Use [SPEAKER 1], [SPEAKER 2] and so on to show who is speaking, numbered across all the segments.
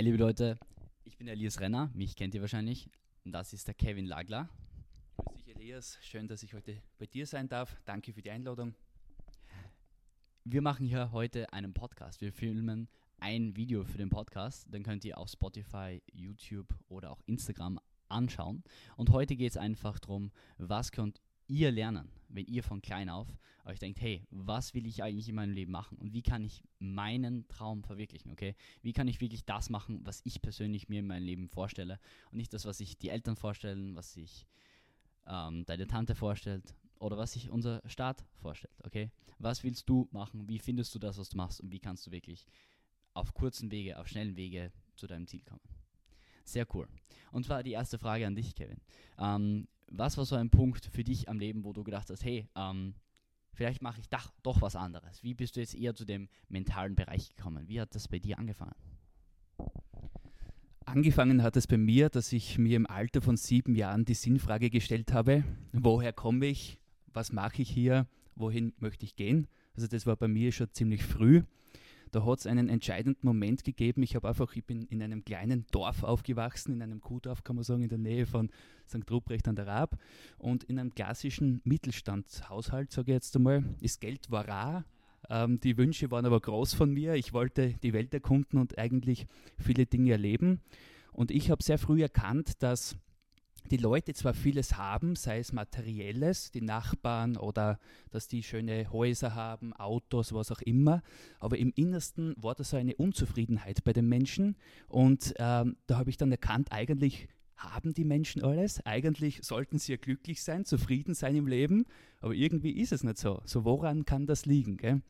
[SPEAKER 1] Hi liebe Leute, ich bin Elias Renner, mich kennt ihr wahrscheinlich. Und das ist der Kevin Lagler.
[SPEAKER 2] Grüß dich Elias, schön, dass ich heute bei dir sein darf. Danke für die Einladung.
[SPEAKER 1] Wir machen hier heute einen Podcast. Wir filmen ein Video für den Podcast. Dann könnt ihr auf Spotify, YouTube oder auch Instagram anschauen. Und heute geht es einfach darum, was könnt ihr lernen, wenn ihr von klein auf euch denkt, hey, was will ich eigentlich in meinem Leben machen und wie kann ich meinen Traum verwirklichen, okay? Wie kann ich wirklich das machen, was ich persönlich mir in meinem Leben vorstelle und nicht das, was sich die Eltern vorstellen, was sich ähm, deine Tante vorstellt oder was sich unser Staat vorstellt, okay? Was willst du machen? Wie findest du das, was du machst und wie kannst du wirklich auf kurzen Wege, auf schnellen Wege zu deinem Ziel kommen? Sehr cool. Und zwar die erste Frage an dich, Kevin. Ähm, was war so ein Punkt für dich am Leben, wo du gedacht hast, hey, ähm, vielleicht mache ich doch, doch was anderes? Wie bist du jetzt eher zu dem mentalen Bereich gekommen? Wie hat das bei dir angefangen?
[SPEAKER 2] Angefangen hat es bei mir, dass ich mir im Alter von sieben Jahren die Sinnfrage gestellt habe, woher komme ich, was mache ich hier, wohin möchte ich gehen? Also das war bei mir schon ziemlich früh da hat es einen entscheidenden Moment gegeben. Ich habe einfach, ich bin in einem kleinen Dorf aufgewachsen, in einem Kuhdorf kann man sagen, in der Nähe von St. Ruprecht an der Raab. Und in einem klassischen Mittelstandshaushalt, sage ich jetzt einmal, das Geld war rar. Ähm, die Wünsche waren aber groß von mir. Ich wollte die Welt erkunden und eigentlich viele Dinge erleben. Und ich habe sehr früh erkannt, dass die Leute zwar vieles haben, sei es materielles, die Nachbarn oder dass die schöne Häuser haben, Autos, was auch immer, aber im Innersten war da so eine Unzufriedenheit bei den Menschen und ähm, da habe ich dann erkannt, eigentlich haben die Menschen alles, eigentlich sollten sie ja glücklich sein, zufrieden sein im Leben, aber irgendwie ist es nicht so. So woran kann das liegen? Gell?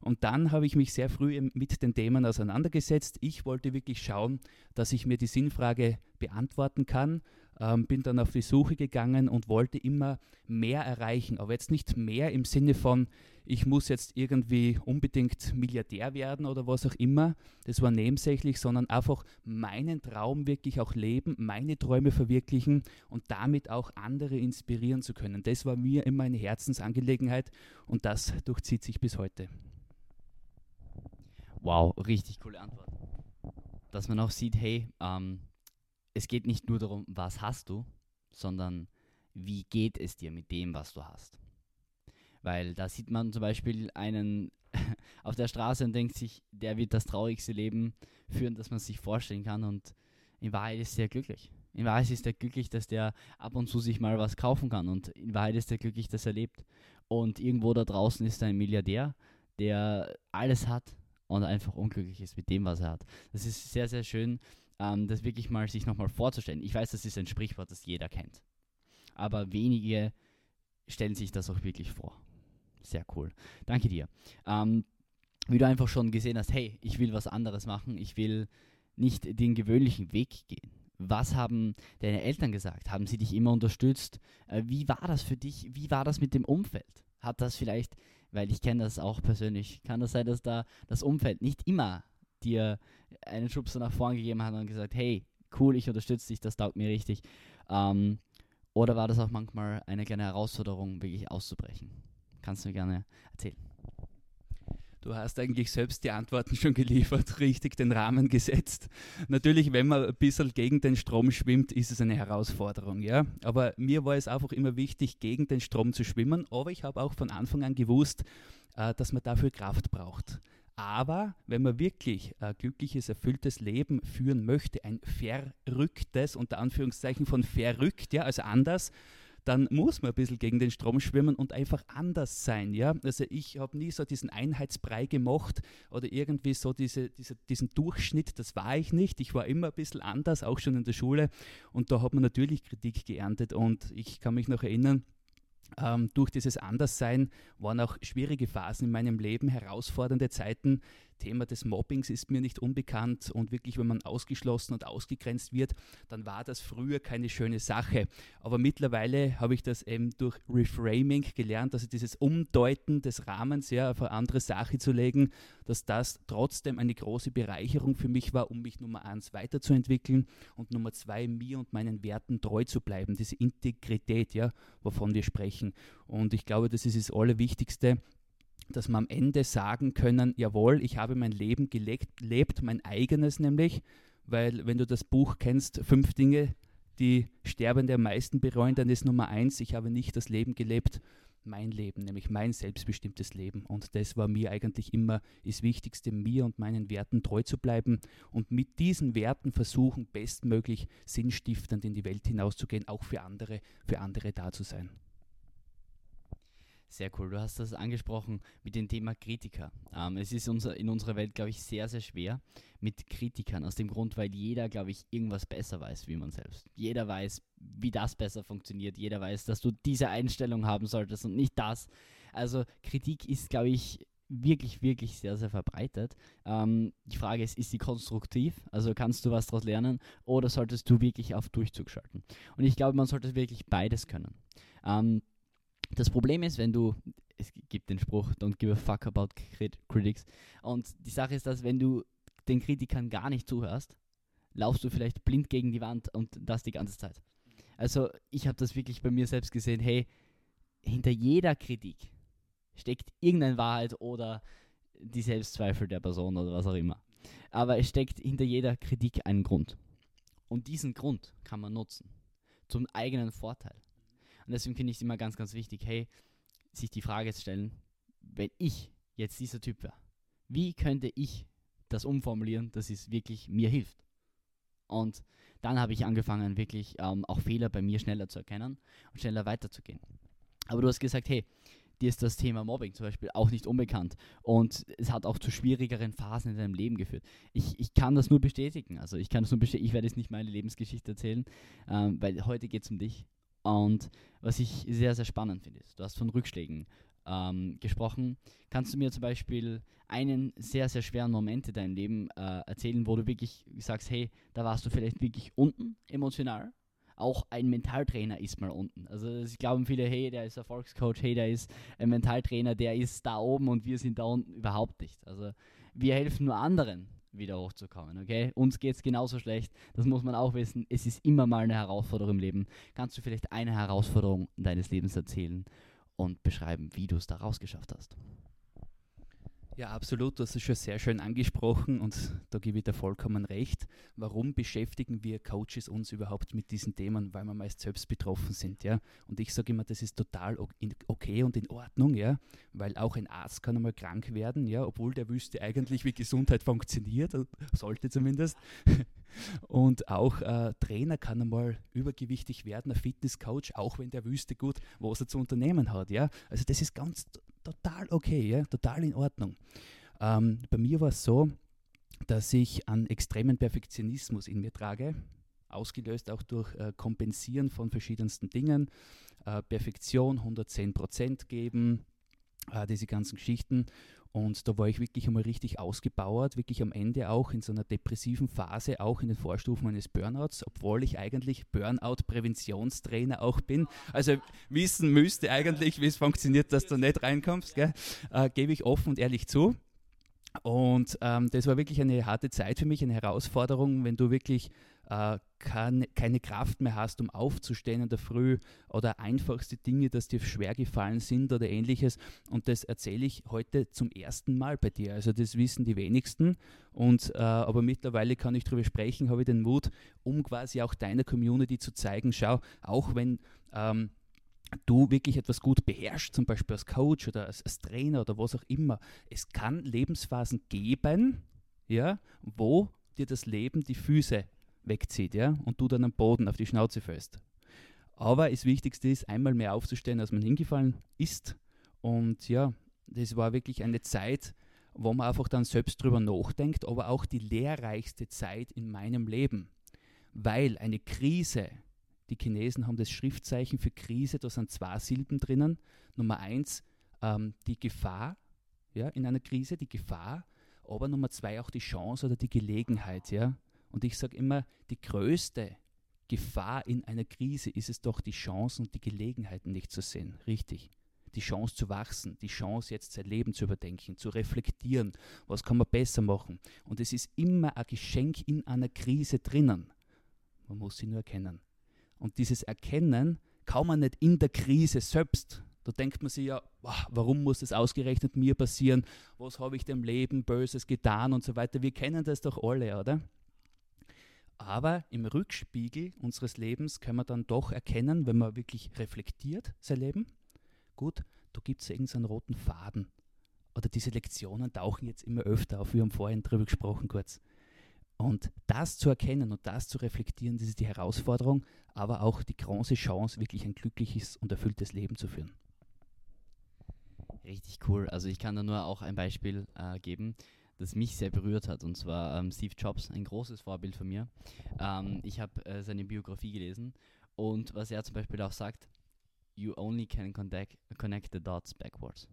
[SPEAKER 2] Und dann habe ich mich sehr früh mit den Themen auseinandergesetzt. Ich wollte wirklich schauen, dass ich mir die Sinnfrage beantworten kann ähm, bin dann auf die Suche gegangen und wollte immer mehr erreichen. Aber jetzt nicht mehr im Sinne von, ich muss jetzt irgendwie unbedingt Milliardär werden oder was auch immer. Das war nebensächlich, sondern einfach meinen Traum wirklich auch leben, meine Träume verwirklichen und damit auch andere inspirieren zu können. Das war mir immer eine Herzensangelegenheit und das durchzieht sich bis heute.
[SPEAKER 1] Wow, richtig coole Antwort. Dass man auch sieht, hey, ähm, es geht nicht nur darum, was hast du, sondern wie geht es dir mit dem, was du hast. Weil da sieht man zum Beispiel einen auf der Straße und denkt sich, der wird das traurigste Leben führen, das man sich vorstellen kann. Und in Wahrheit ist er glücklich. In Wahrheit ist er glücklich, dass der ab und zu sich mal was kaufen kann. Und in Wahrheit ist er glücklich, dass er lebt. Und irgendwo da draußen ist ein Milliardär, der alles hat und einfach unglücklich ist mit dem, was er hat. Das ist sehr, sehr schön, ähm, das wirklich mal sich nochmal vorzustellen. Ich weiß, das ist ein Sprichwort, das jeder kennt. Aber wenige stellen sich das auch wirklich vor. Sehr cool. Danke dir. Ähm, wie du einfach schon gesehen hast, hey, ich will was anderes machen, ich will nicht den gewöhnlichen Weg gehen. Was haben deine Eltern gesagt? Haben sie dich immer unterstützt? Äh, wie war das für dich? Wie war das mit dem Umfeld? Hat das vielleicht, weil ich kenne das auch persönlich, kann das sein, dass da das Umfeld nicht immer dir einen Schubser nach vorn gegeben hat und gesagt, hey, cool, ich unterstütze dich, das taugt mir richtig. Ähm, oder war das auch manchmal eine kleine Herausforderung, wirklich auszubrechen? Kannst du mir gerne erzählen.
[SPEAKER 2] Du hast eigentlich selbst die Antworten schon geliefert, richtig den Rahmen gesetzt. Natürlich, wenn man ein bisschen gegen den Strom schwimmt, ist es eine Herausforderung, ja. Aber mir war es einfach immer wichtig, gegen den Strom zu schwimmen. Aber ich habe auch von Anfang an gewusst, äh, dass man dafür Kraft braucht. Aber wenn man wirklich ein glückliches, erfülltes Leben führen möchte, ein verrücktes, unter Anführungszeichen von verrückt, ja, also anders, dann muss man ein bisschen gegen den Strom schwimmen und einfach anders sein. Ja? Also ich habe nie so diesen Einheitsbrei gemocht oder irgendwie so diese, diese, diesen Durchschnitt, das war ich nicht. Ich war immer ein bisschen anders, auch schon in der Schule. Und da hat man natürlich Kritik geerntet. Und ich kann mich noch erinnern, durch dieses Anderssein waren auch schwierige Phasen in meinem Leben, herausfordernde Zeiten, Thema des Mobbings ist mir nicht unbekannt und wirklich, wenn man ausgeschlossen und ausgegrenzt wird, dann war das früher keine schöne Sache. Aber mittlerweile habe ich das eben durch Reframing gelernt, also dieses Umdeuten des Rahmens ja, auf eine andere Sache zu legen, dass das trotzdem eine große Bereicherung für mich war, um mich Nummer eins weiterzuentwickeln und Nummer zwei mir und meinen Werten treu zu bleiben, diese Integrität, ja, wovon wir sprechen. Und ich glaube, das ist das Allerwichtigste, dass wir am Ende sagen können, jawohl, ich habe mein Leben gelebt, lebt, mein eigenes nämlich, weil wenn du das Buch kennst, fünf Dinge, die Sterbende am meisten bereuen, dann ist Nummer eins, ich habe nicht das Leben gelebt, mein Leben, nämlich mein selbstbestimmtes Leben. Und das war mir eigentlich immer das Wichtigste, mir und meinen Werten treu zu bleiben und mit diesen Werten versuchen, bestmöglich sinnstiftend in die Welt hinauszugehen, auch für andere, für andere da zu sein.
[SPEAKER 1] Sehr cool. Du hast das angesprochen mit dem Thema Kritiker. Ähm, es ist unser, in unserer Welt, glaube ich, sehr, sehr schwer mit Kritikern. Aus dem Grund, weil jeder, glaube ich, irgendwas besser weiß wie man selbst. Jeder weiß, wie das besser funktioniert. Jeder weiß, dass du diese Einstellung haben solltest und nicht das. Also Kritik ist, glaube ich, wirklich, wirklich sehr, sehr verbreitet. Ähm, die Frage ist, ist sie konstruktiv? Also kannst du was daraus lernen oder solltest du wirklich auf Durchzug schalten? Und ich glaube, man sollte wirklich beides können. Ähm, das Problem ist, wenn du, es gibt den Spruch, don't give a fuck about crit critics. Und die Sache ist, dass wenn du den Kritikern gar nicht zuhörst, laufst du vielleicht blind gegen die Wand und das die ganze Zeit. Also ich habe das wirklich bei mir selbst gesehen, hey, hinter jeder Kritik steckt irgendeine Wahrheit oder die Selbstzweifel der Person oder was auch immer. Aber es steckt hinter jeder Kritik einen Grund. Und diesen Grund kann man nutzen. Zum eigenen Vorteil. Und deswegen finde ich es immer ganz, ganz wichtig, hey, sich die Frage zu stellen, wenn ich jetzt dieser Typ wäre, wie könnte ich das umformulieren, dass es wirklich mir hilft? Und dann habe ich angefangen, wirklich ähm, auch Fehler bei mir schneller zu erkennen und schneller weiterzugehen. Aber du hast gesagt, hey, dir ist das Thema Mobbing zum Beispiel auch nicht unbekannt und es hat auch zu schwierigeren Phasen in deinem Leben geführt. Ich, ich kann das nur bestätigen. Also ich kann das nur bestätigen. Ich werde jetzt nicht meine Lebensgeschichte erzählen, ähm, weil heute geht es um dich. Und was ich sehr, sehr spannend finde, ist, du hast von Rückschlägen ähm, gesprochen. Kannst du mir zum Beispiel einen sehr, sehr schweren Moment in deinem Leben äh, erzählen, wo du wirklich sagst, hey, da warst du vielleicht wirklich unten emotional? Auch ein Mentaltrainer ist mal unten. Also es glauben viele, hey, der ist Erfolgscoach, hey, der ist ein Mentaltrainer, der ist da oben und wir sind da unten überhaupt nicht. Also wir helfen nur anderen wieder hochzukommen. Okay? Uns geht es genauso schlecht. Das muss man auch wissen. Es ist immer mal eine Herausforderung im Leben. Kannst du vielleicht eine Herausforderung deines Lebens erzählen und beschreiben, wie du es da rausgeschafft hast?
[SPEAKER 2] Ja, absolut. Du hast es schon sehr schön angesprochen und da gebe ich dir vollkommen recht. Warum beschäftigen wir Coaches uns überhaupt mit diesen Themen? Weil wir meist selbst betroffen sind, ja. Und ich sage immer, das ist total okay und in Ordnung, ja. Weil auch ein Arzt kann einmal krank werden, ja, obwohl der wüsste eigentlich, wie Gesundheit funktioniert, sollte zumindest. Und auch äh, Trainer kann einmal übergewichtig werden, ein Fitnesscoach, auch wenn der wüsste gut, was er zu unternehmen hat. Ja? Also das ist ganz total okay, ja? total in Ordnung. Ähm, bei mir war es so, dass ich einen extremen Perfektionismus in mir trage, ausgelöst auch durch äh, Kompensieren von verschiedensten Dingen, äh, Perfektion 110% geben, äh, diese ganzen Geschichten. Und da war ich wirklich einmal richtig ausgebauert, wirklich am Ende auch in so einer depressiven Phase, auch in den Vorstufen eines Burnouts, obwohl ich eigentlich Burnout-Präventionstrainer auch bin. Also wissen müsste eigentlich, wie es funktioniert, dass du nicht reinkommst, äh, gebe ich offen und ehrlich zu. Und ähm, das war wirklich eine harte Zeit für mich, eine Herausforderung, wenn du wirklich äh, kann, keine Kraft mehr hast, um aufzustehen in der Früh oder einfachste Dinge, dass dir schwer gefallen sind oder ähnliches. Und das erzähle ich heute zum ersten Mal bei dir. Also das wissen die wenigsten. Und, äh, aber mittlerweile kann ich darüber sprechen, habe ich den Mut, um quasi auch deiner Community zu zeigen, schau, auch wenn... Ähm, du wirklich etwas gut beherrschst, zum Beispiel als Coach oder als, als, Trainer oder was auch immer. Es kann Lebensphasen geben, ja, wo dir das Leben die Füße wegzieht, ja, und du dann am Boden auf die Schnauze fällst. Aber das Wichtigste ist, einmal mehr aufzustehen, als man hingefallen ist. Und ja, das war wirklich eine Zeit, wo man einfach dann selbst drüber nachdenkt, aber auch die lehrreichste Zeit in meinem Leben. Weil eine Krise, die Chinesen haben das Schriftzeichen für Krise, da sind zwei Silben drinnen. Nummer eins, ähm, die Gefahr ja, in einer Krise, die Gefahr, aber Nummer zwei auch die Chance oder die Gelegenheit. Ja. Und ich sage immer, die größte Gefahr in einer Krise ist es doch, die Chancen und die Gelegenheiten nicht zu sehen. Richtig. Die Chance zu wachsen, die Chance jetzt sein Leben zu überdenken, zu reflektieren, was kann man besser machen. Und es ist immer ein Geschenk in einer Krise drinnen. Man muss sie nur erkennen. Und dieses Erkennen kann man nicht in der Krise selbst. Da denkt man sich ja, warum muss das ausgerechnet mir passieren? Was habe ich dem Leben Böses getan und so weiter. Wir kennen das doch alle, oder? Aber im Rückspiegel unseres Lebens können wir dann doch erkennen, wenn man wirklich reflektiert sein Leben, gut, da gibt es irgendeinen roten Faden. Oder diese Lektionen tauchen jetzt immer öfter auf. Wir haben vorhin darüber gesprochen kurz. Und das zu erkennen und das zu reflektieren, das ist die Herausforderung, aber auch die große Chance, wirklich ein glückliches und erfülltes Leben zu führen.
[SPEAKER 1] Richtig cool. Also ich kann da nur auch ein Beispiel äh, geben, das mich sehr berührt hat. Und zwar ähm, Steve Jobs, ein großes Vorbild von mir. Ähm, ich habe äh, seine Biografie gelesen und was er zum Beispiel auch sagt, you only can connect, connect the dots backwards.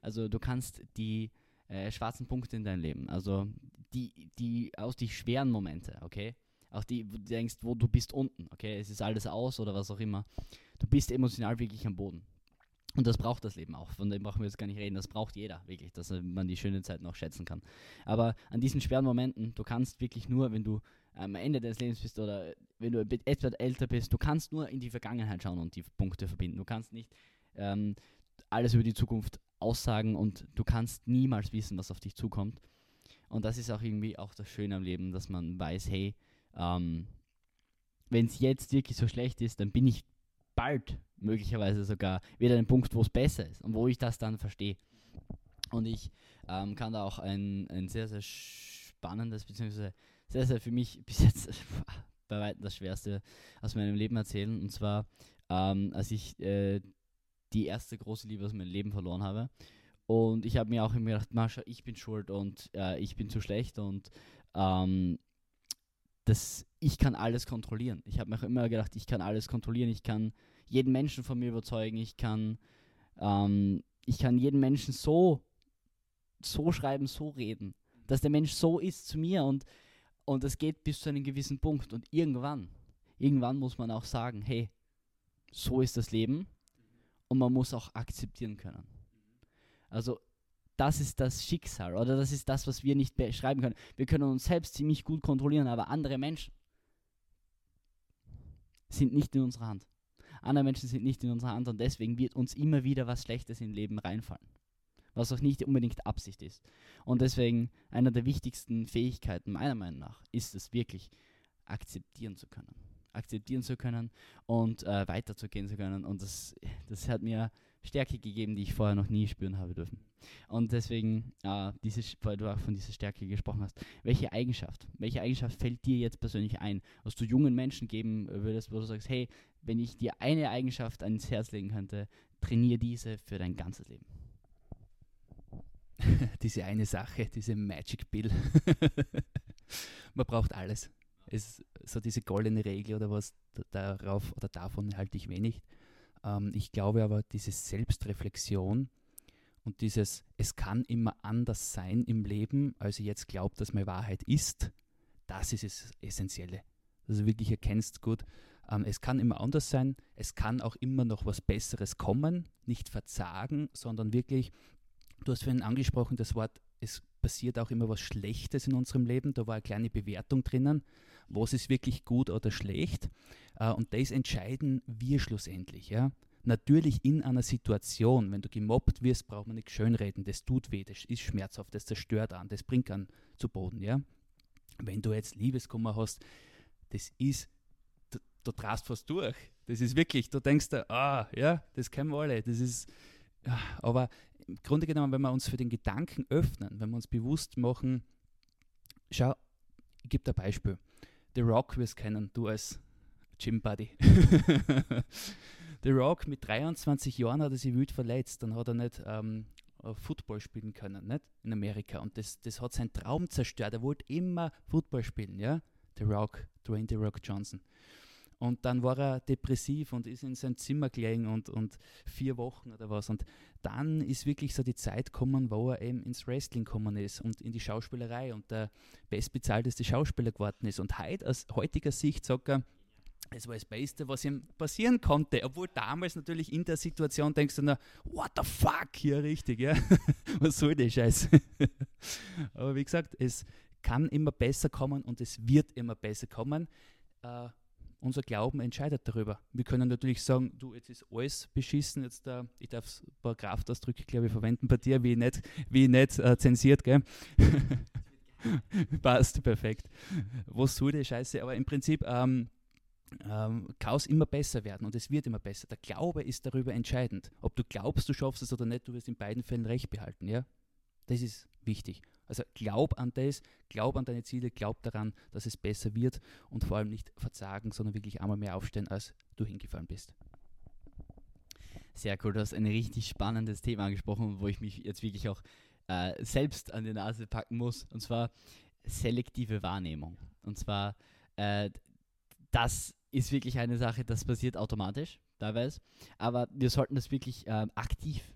[SPEAKER 1] Also du kannst die äh, schwarzen Punkte in deinem Leben, also die, die aus die schweren Momente, okay? Auch die, wo du denkst, wo du bist unten, okay? Es ist alles aus oder was auch immer. Du bist emotional wirklich am Boden. Und das braucht das Leben auch. Von dem brauchen wir jetzt gar nicht reden. Das braucht jeder wirklich, dass man die schönen Zeiten auch schätzen kann. Aber an diesen schweren Momenten, du kannst wirklich nur, wenn du am Ende deines Lebens bist oder wenn du etwas älter bist, du kannst nur in die Vergangenheit schauen und die Punkte verbinden. Du kannst nicht ähm, alles über die Zukunft aussagen und du kannst niemals wissen, was auf dich zukommt. Und das ist auch irgendwie auch das Schöne am Leben, dass man weiß, hey, ähm, wenn es jetzt wirklich so schlecht ist, dann bin ich bald möglicherweise sogar wieder ein Punkt, wo es besser ist und wo ich das dann verstehe. Und ich ähm, kann da auch ein, ein sehr, sehr spannendes, beziehungsweise sehr, sehr für mich bis jetzt bei weitem das Schwerste aus meinem Leben erzählen. Und zwar, ähm, als ich äh, die erste große Liebe aus meinem Leben verloren habe. Und ich habe mir auch immer gedacht, Mascha, ich bin schuld und äh, ich bin zu schlecht und ähm, das, ich kann alles kontrollieren. Ich habe mir auch immer gedacht, ich kann alles kontrollieren, ich kann jeden Menschen von mir überzeugen, ich kann, ähm, ich kann jeden Menschen so, so schreiben, so reden, dass der Mensch so ist zu mir und, und das geht bis zu einem gewissen Punkt. Und irgendwann, irgendwann muss man auch sagen, hey, so ist das Leben und man muss auch akzeptieren können. Also das ist das Schicksal oder das ist das, was wir nicht beschreiben können. Wir können uns selbst ziemlich gut kontrollieren, aber andere Menschen sind nicht in unserer Hand. Andere Menschen sind nicht in unserer Hand und deswegen wird uns immer wieder was Schlechtes im Leben reinfallen. Was auch nicht unbedingt Absicht ist. Und deswegen einer der wichtigsten Fähigkeiten meiner Meinung nach ist es wirklich akzeptieren zu können. Akzeptieren zu können und äh, weiterzugehen zu können. Und das, das hat mir Stärke gegeben, die ich vorher noch nie spüren habe dürfen. Und deswegen, äh, diese, weil du auch von dieser Stärke gesprochen hast, welche Eigenschaft, welche Eigenschaft fällt dir jetzt persönlich ein, was du jungen Menschen geben würdest, wo du sagst, hey, wenn ich dir eine Eigenschaft ans Herz legen könnte, trainiere diese für dein ganzes Leben.
[SPEAKER 2] diese eine Sache, diese Magic Bill. Man braucht alles. Es so diese goldene Regel oder was darauf oder davon halte ich wenig. Ähm, ich glaube aber, diese Selbstreflexion und dieses, es kann immer anders sein im Leben, als ich jetzt glaube, dass meine Wahrheit ist, das ist das Essentielle. Dass du wirklich erkennst, gut, ähm, es kann immer anders sein, es kann auch immer noch was Besseres kommen, nicht verzagen, sondern wirklich, du hast vorhin angesprochen, das Wort, es passiert auch immer was Schlechtes in unserem Leben, da war eine kleine Bewertung drinnen, was ist wirklich gut oder schlecht. Äh, und das entscheiden wir schlussendlich. Ja? Natürlich in einer Situation, wenn du gemobbt wirst, braucht man nicht schönreden, das tut weh, das ist schmerzhaft, das zerstört an, das bringt an zu Boden. Ja? Wenn du jetzt Liebeskummer hast, das ist, du, du drast fast durch. Das ist wirklich, du denkst da, ah, ja, das kennen wir alle, das ist, ja, aber im Grunde genommen, wenn wir uns für den Gedanken öffnen, wenn wir uns bewusst machen, schau, ich gebe ein Beispiel. The Rock wirst kennen, du als Gym Buddy. The Rock mit 23 Jahren hat er sich wild verletzt, dann hat er nicht ähm, Football spielen können, nicht? In Amerika. Und das, das hat seinen Traum zerstört. Er wollte immer Football spielen, ja? The Rock, Dwayne The Rock Johnson. Und dann war er depressiv und ist in sein Zimmer gelegen und, und vier Wochen oder was. Und dann ist wirklich so die Zeit gekommen, wo er eben ins Wrestling gekommen ist und in die Schauspielerei und der bestbezahlteste Schauspieler geworden ist. Und heute, aus heutiger Sicht sagt er, es war das Beste, was ihm passieren konnte. Obwohl damals natürlich in der Situation denkst du, na, what the fuck, hier richtig, ja. was soll der Scheiß? Aber wie gesagt, es kann immer besser kommen und es wird immer besser kommen. Uh, unser Glauben entscheidet darüber. Wir können natürlich sagen, du, jetzt ist alles beschissen, jetzt uh, ich darf ein paar Kraftausdrücke, glaube ich, verwenden bei dir, wie nicht, wie nicht uh, zensiert, gell? Passt, perfekt. Was soll die Scheiße? Aber im Prinzip ähm, ähm, kann es immer besser werden und es wird immer besser. Der Glaube ist darüber entscheidend. Ob du glaubst, du schaffst es oder nicht, du wirst in beiden Fällen recht behalten. Ja? Das ist wichtig. Also glaub an das, glaub an deine Ziele, glaub daran, dass es besser wird und vor allem nicht verzagen, sondern wirklich einmal mehr aufstehen, als du hingefallen bist.
[SPEAKER 1] Sehr cool, du hast ein richtig spannendes Thema angesprochen, wo ich mich jetzt wirklich auch äh, selbst an die Nase packen muss, und zwar selektive Wahrnehmung. Und zwar, äh, das ist wirklich eine Sache, das passiert automatisch, teilweise, aber wir sollten das wirklich äh, aktiv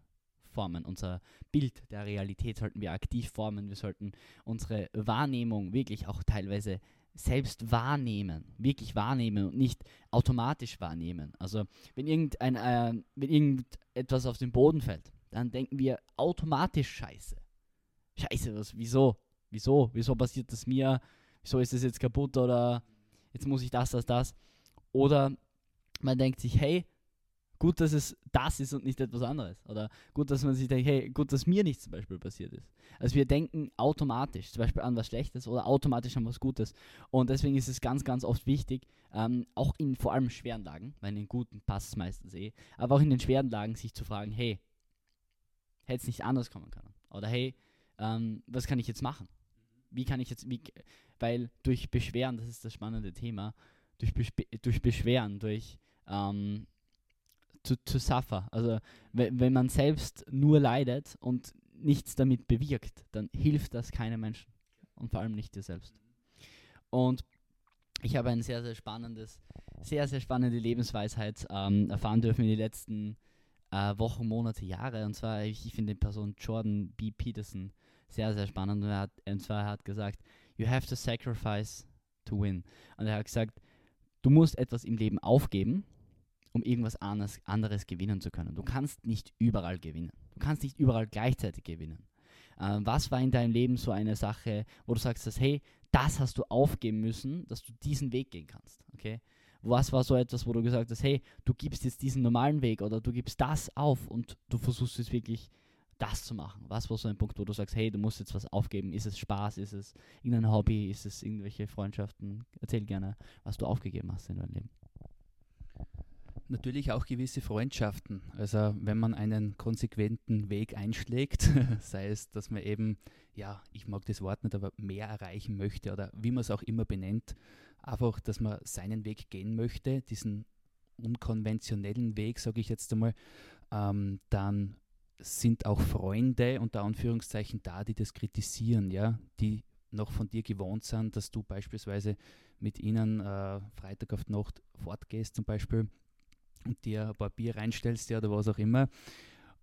[SPEAKER 1] formen. Unser Bild der Realität sollten wir aktiv formen. Wir sollten unsere Wahrnehmung wirklich auch teilweise selbst wahrnehmen, wirklich wahrnehmen und nicht automatisch wahrnehmen. Also wenn irgendein, äh, wenn irgendetwas auf den Boden fällt, dann denken wir automatisch Scheiße. Scheiße, was, wieso? Wieso? Wieso passiert das mir? Wieso ist es jetzt kaputt oder jetzt muss ich das, das, das? Oder man denkt sich, hey, gut, dass es das ist und nicht etwas anderes. Oder gut, dass man sich denkt, hey, gut, dass mir nichts zum Beispiel passiert ist. Also wir denken automatisch zum Beispiel an was Schlechtes oder automatisch an was Gutes. Und deswegen ist es ganz, ganz oft wichtig, ähm, auch in vor allem schweren Lagen, weil in den guten passt es meistens eh, aber auch in den schweren Lagen sich zu fragen, hey, hätte es nicht anders kommen können? Oder hey, ähm, was kann ich jetzt machen? Wie kann ich jetzt, wie, weil durch Beschweren, das ist das spannende Thema, durch, Bespe durch Beschweren, durch ähm, zu, zu suffer. Also wenn man selbst nur leidet und nichts damit bewirkt, dann hilft das keinem Menschen und vor allem nicht dir selbst. Und ich habe ein sehr, sehr spannendes, sehr, sehr spannende Lebensweisheit ähm, erfahren dürfen in den letzten äh, Wochen, Monate, Jahre. Und zwar, ich, ich finde die Person Jordan B. Peterson sehr, sehr spannend. Und, er hat, und zwar er hat gesagt, you have to sacrifice to win. Und er hat gesagt, du musst etwas im Leben aufgeben, um irgendwas anderes, anderes gewinnen zu können. Du kannst nicht überall gewinnen. Du kannst nicht überall gleichzeitig gewinnen. Äh, was war in deinem Leben so eine Sache, wo du sagst, dass, hey, das hast du aufgeben müssen, dass du diesen Weg gehen kannst? Okay? Was war so etwas, wo du gesagt hast, hey, du gibst jetzt diesen normalen Weg oder du gibst das auf und du versuchst jetzt wirklich das zu machen? Was war so ein Punkt, wo du sagst, hey, du musst jetzt was aufgeben? Ist es Spaß? Ist es irgendein Hobby? Ist es irgendwelche Freundschaften? Erzähl gerne, was du aufgegeben hast in deinem Leben
[SPEAKER 2] natürlich auch gewisse Freundschaften. Also wenn man einen konsequenten Weg einschlägt, sei es, dass man eben, ja, ich mag das Wort nicht, aber mehr erreichen möchte oder wie man es auch immer benennt, einfach, dass man seinen Weg gehen möchte, diesen unkonventionellen Weg, sage ich jetzt einmal, ähm, dann sind auch Freunde unter Anführungszeichen da, die das kritisieren, ja, die noch von dir gewohnt sind, dass du beispielsweise mit ihnen äh, Freitag auf Nacht fortgehst zum Beispiel dir ein paar Bier reinstellst ja, oder was auch immer.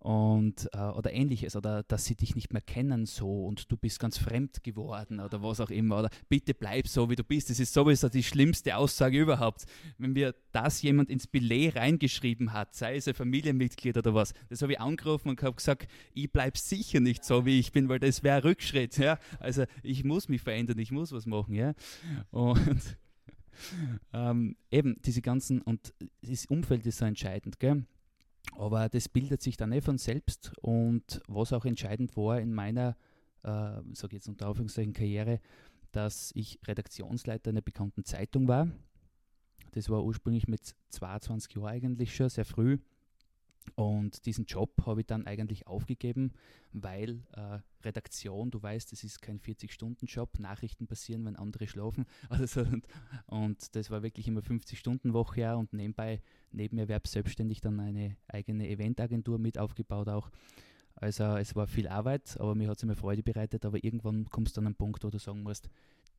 [SPEAKER 2] Und äh, oder ähnliches oder dass sie dich nicht mehr kennen so und du bist ganz fremd geworden oder was auch immer oder bitte bleib so wie du bist. Das ist sowieso die schlimmste Aussage überhaupt. Wenn mir das jemand ins Billet reingeschrieben hat sei es ein Familienmitglied oder was das habe ich angerufen und habe gesagt ich bleibe sicher nicht so wie ich bin weil das wäre Rückschritt ja. Also ich muss mich verändern ich muss was machen ja. Und ähm, eben diese ganzen, und das Umfeld ist so entscheidend, gell? aber das bildet sich dann eh von selbst und was auch entscheidend war in meiner, äh, sage jetzt unter Anführungszeichen, Karriere, dass ich Redaktionsleiter einer bekannten Zeitung war. Das war ursprünglich mit 22 Jahren eigentlich schon, sehr früh. Und diesen Job habe ich dann eigentlich aufgegeben, weil äh, Redaktion, du weißt, es ist kein 40-Stunden-Job, Nachrichten passieren, wenn andere schlafen. Also, und, und, das war wirklich immer 50-Stunden-Woche ja, und nebenbei, Nebenerwerb selbstständig dann eine eigene Eventagentur mit aufgebaut auch. Also es war viel Arbeit, aber mir hat es immer Freude bereitet, aber irgendwann kommst du an einen Punkt, wo du sagen musst,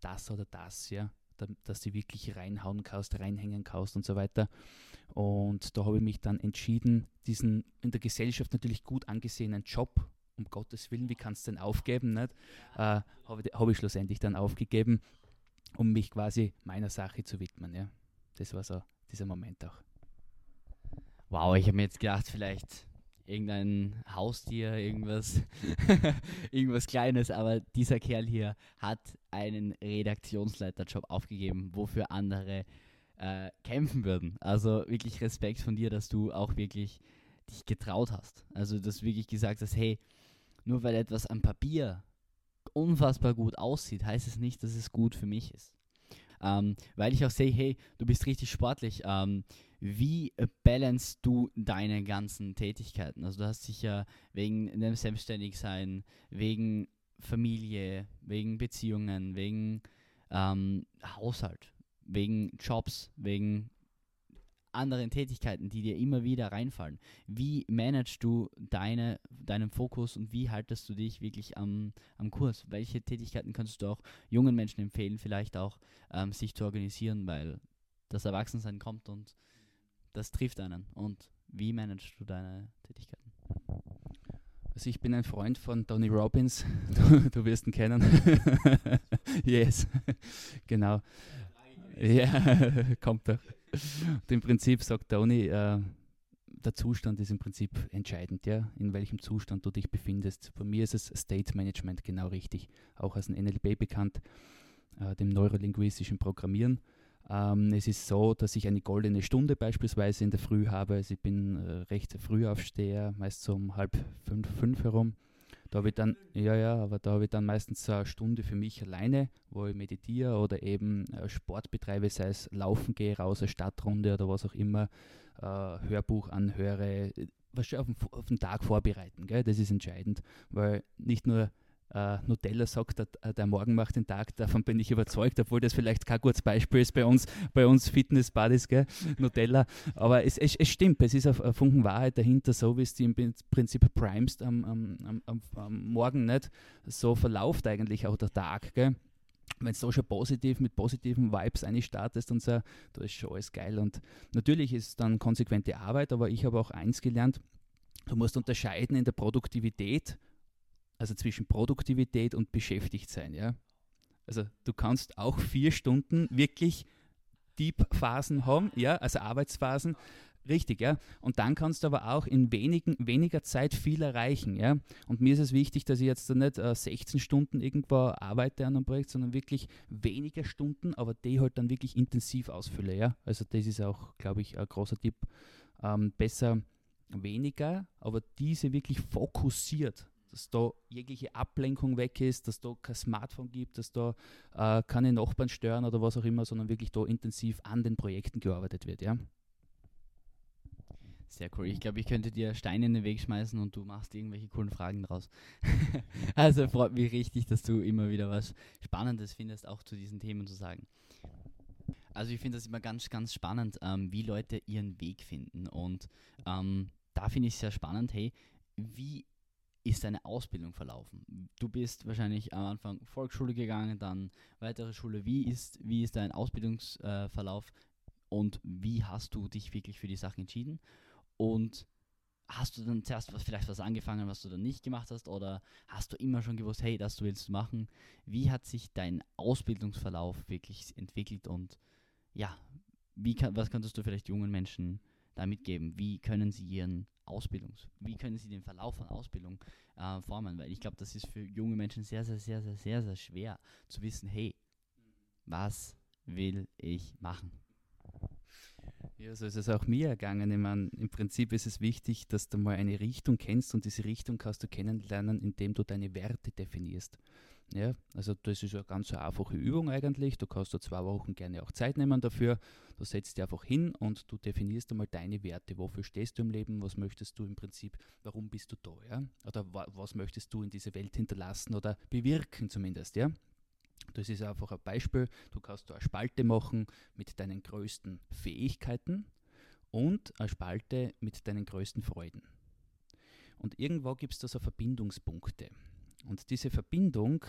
[SPEAKER 2] das oder das, ja dass du wirklich reinhauen kannst, reinhängen kannst und so weiter. Und da habe ich mich dann entschieden, diesen in der Gesellschaft natürlich gut angesehenen Job, um Gottes Willen, wie kannst du den aufgeben, nicht? Äh, habe, habe ich schlussendlich dann aufgegeben, um mich quasi meiner Sache zu widmen. Ja. Das war so dieser Moment auch.
[SPEAKER 1] Wow, ich habe mir jetzt gedacht, vielleicht irgendein Haustier, irgendwas, irgendwas Kleines, aber dieser Kerl hier hat einen Redaktionsleiterjob aufgegeben, wofür andere äh, kämpfen würden. Also wirklich Respekt von dir, dass du auch wirklich dich getraut hast. Also dass du wirklich gesagt hast, hey, nur weil etwas am Papier unfassbar gut aussieht, heißt es nicht, dass es gut für mich ist. Ähm, weil ich auch sehe, hey, du bist richtig sportlich. Ähm, wie balance du deine ganzen Tätigkeiten? Also du hast sicher wegen dem Selbstständigsein, wegen Familie, wegen Beziehungen, wegen ähm, Haushalt, wegen Jobs, wegen anderen Tätigkeiten, die dir immer wieder reinfallen. Wie managst du deine, deinen Fokus und wie haltest du dich wirklich am, am Kurs? Welche Tätigkeiten kannst du auch jungen Menschen empfehlen, vielleicht auch ähm, sich zu organisieren, weil das Erwachsensein kommt und das trifft einen. Und wie managst du deine Tätigkeiten?
[SPEAKER 2] Also ich bin ein Freund von Tony Robbins. Du, du wirst ihn kennen. yes, genau. Ja, kommt doch. Und im Prinzip sagt Tony, äh, der Zustand ist im Prinzip entscheidend, ja, in welchem Zustand du dich befindest. Bei mir ist es State Management genau richtig, auch als ein NLP bekannt, äh, dem neurolinguistischen Programmieren. Ähm, es ist so, dass ich eine goldene Stunde beispielsweise in der Früh habe. Also ich bin äh, recht früh aufsteher, meist so um halb fünf, fünf herum. Da habe ich dann, ja, ja, aber da habe ich dann meistens eine Stunde für mich alleine, wo ich meditiere oder eben äh, Sport betreibe, sei es laufen gehe, raus, eine Stadtrunde oder was auch immer, äh, Hörbuch anhöre, was schon auf den, auf den Tag vorbereiten, gell? das ist entscheidend, weil nicht nur Uh, Nutella sagt, der, äh, der, Morgen macht den Tag, davon bin ich überzeugt, obwohl das vielleicht kein gutes Beispiel ist bei uns, bei uns Fitness-Buddies, Nutella. Aber es, es, es, stimmt, es ist ein Funken Wahrheit dahinter, so wie es die im Prinzip primest am, am, am, am, Morgen nicht. So verläuft eigentlich auch der Tag. Gell? wenn du so schon positiv mit positiven Vibes einstartest und so, da ist schon alles geil. Und natürlich ist dann konsequente Arbeit, aber ich habe auch eins gelernt, du musst unterscheiden in der Produktivität also zwischen Produktivität und beschäftigt sein, ja. Also du kannst auch vier Stunden wirklich Deep-Phasen haben, ja, also Arbeitsphasen, richtig, ja. Und dann kannst du aber auch in wenigen, weniger Zeit viel erreichen, ja. Und mir ist es wichtig, dass ich jetzt nicht äh, 16 Stunden irgendwo arbeite an einem Projekt, sondern wirklich weniger Stunden, aber die halt dann wirklich intensiv ausfülle, ja. Also das ist auch, glaube ich, ein großer Tipp. Ähm, besser weniger, aber diese wirklich fokussiert dass da jegliche Ablenkung weg ist, dass da kein Smartphone gibt, dass da äh, keine Nachbarn stören oder was auch immer, sondern wirklich da intensiv an den Projekten gearbeitet wird. Ja?
[SPEAKER 1] Sehr cool. Ich glaube, ich könnte dir Steine in den Weg schmeißen und du machst irgendwelche coolen Fragen draus. also freut mich richtig, dass du immer wieder was Spannendes findest, auch zu diesen Themen zu sagen. Also ich finde das immer ganz, ganz spannend, ähm, wie Leute ihren Weg finden. Und ähm, da finde ich es sehr spannend, hey, wie ist deine Ausbildung verlaufen? Du bist wahrscheinlich am Anfang Volksschule gegangen, dann weitere Schule. Wie ist, wie ist dein Ausbildungsverlauf äh, und wie hast du dich wirklich für die Sachen entschieden? Und hast du dann zuerst was, vielleicht was angefangen, was du dann nicht gemacht hast? Oder hast du immer schon gewusst, hey, das willst du machen? Wie hat sich dein Ausbildungsverlauf wirklich entwickelt und ja, wie kann, was könntest du vielleicht jungen Menschen da mitgeben? Wie können sie ihren Ausbildungs, wie können sie den Verlauf von Ausbildung äh, formen? Weil ich glaube, das ist für junge Menschen sehr, sehr, sehr, sehr, sehr, sehr schwer zu wissen, hey, was will ich machen?
[SPEAKER 2] Ja, so ist es auch mir ergangen. Ich meine, im Prinzip ist es wichtig, dass du mal eine Richtung kennst und diese Richtung kannst du kennenlernen, indem du deine Werte definierst. Ja, also das ist eine ganz einfache Übung eigentlich. Du kannst da zwei Wochen gerne auch Zeit nehmen dafür. Du setzt dich einfach hin und du definierst einmal deine Werte. Wofür stehst du im Leben? Was möchtest du im Prinzip? Warum bist du da? Ja? Oder wa was möchtest du in diese Welt hinterlassen oder bewirken zumindest? Ja? Das ist einfach ein Beispiel. Du kannst da eine Spalte machen mit deinen größten Fähigkeiten und eine Spalte mit deinen größten Freuden. Und irgendwo gibt es da so Verbindungspunkte. Und diese Verbindung,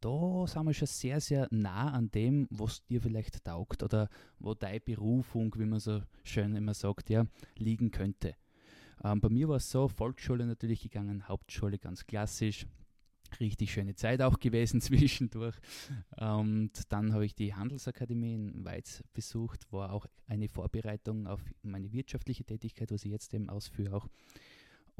[SPEAKER 2] da sind wir schon sehr, sehr nah an dem, was dir vielleicht taugt oder wo deine Berufung, wie man so schön immer sagt, ja, liegen könnte. Ähm, bei mir war es so, Volksschule natürlich gegangen, Hauptschule ganz klassisch, richtig schöne Zeit auch gewesen zwischendurch. Und dann habe ich die Handelsakademie in Weiz besucht, war auch eine Vorbereitung auf meine wirtschaftliche Tätigkeit, was ich jetzt eben ausführe auch.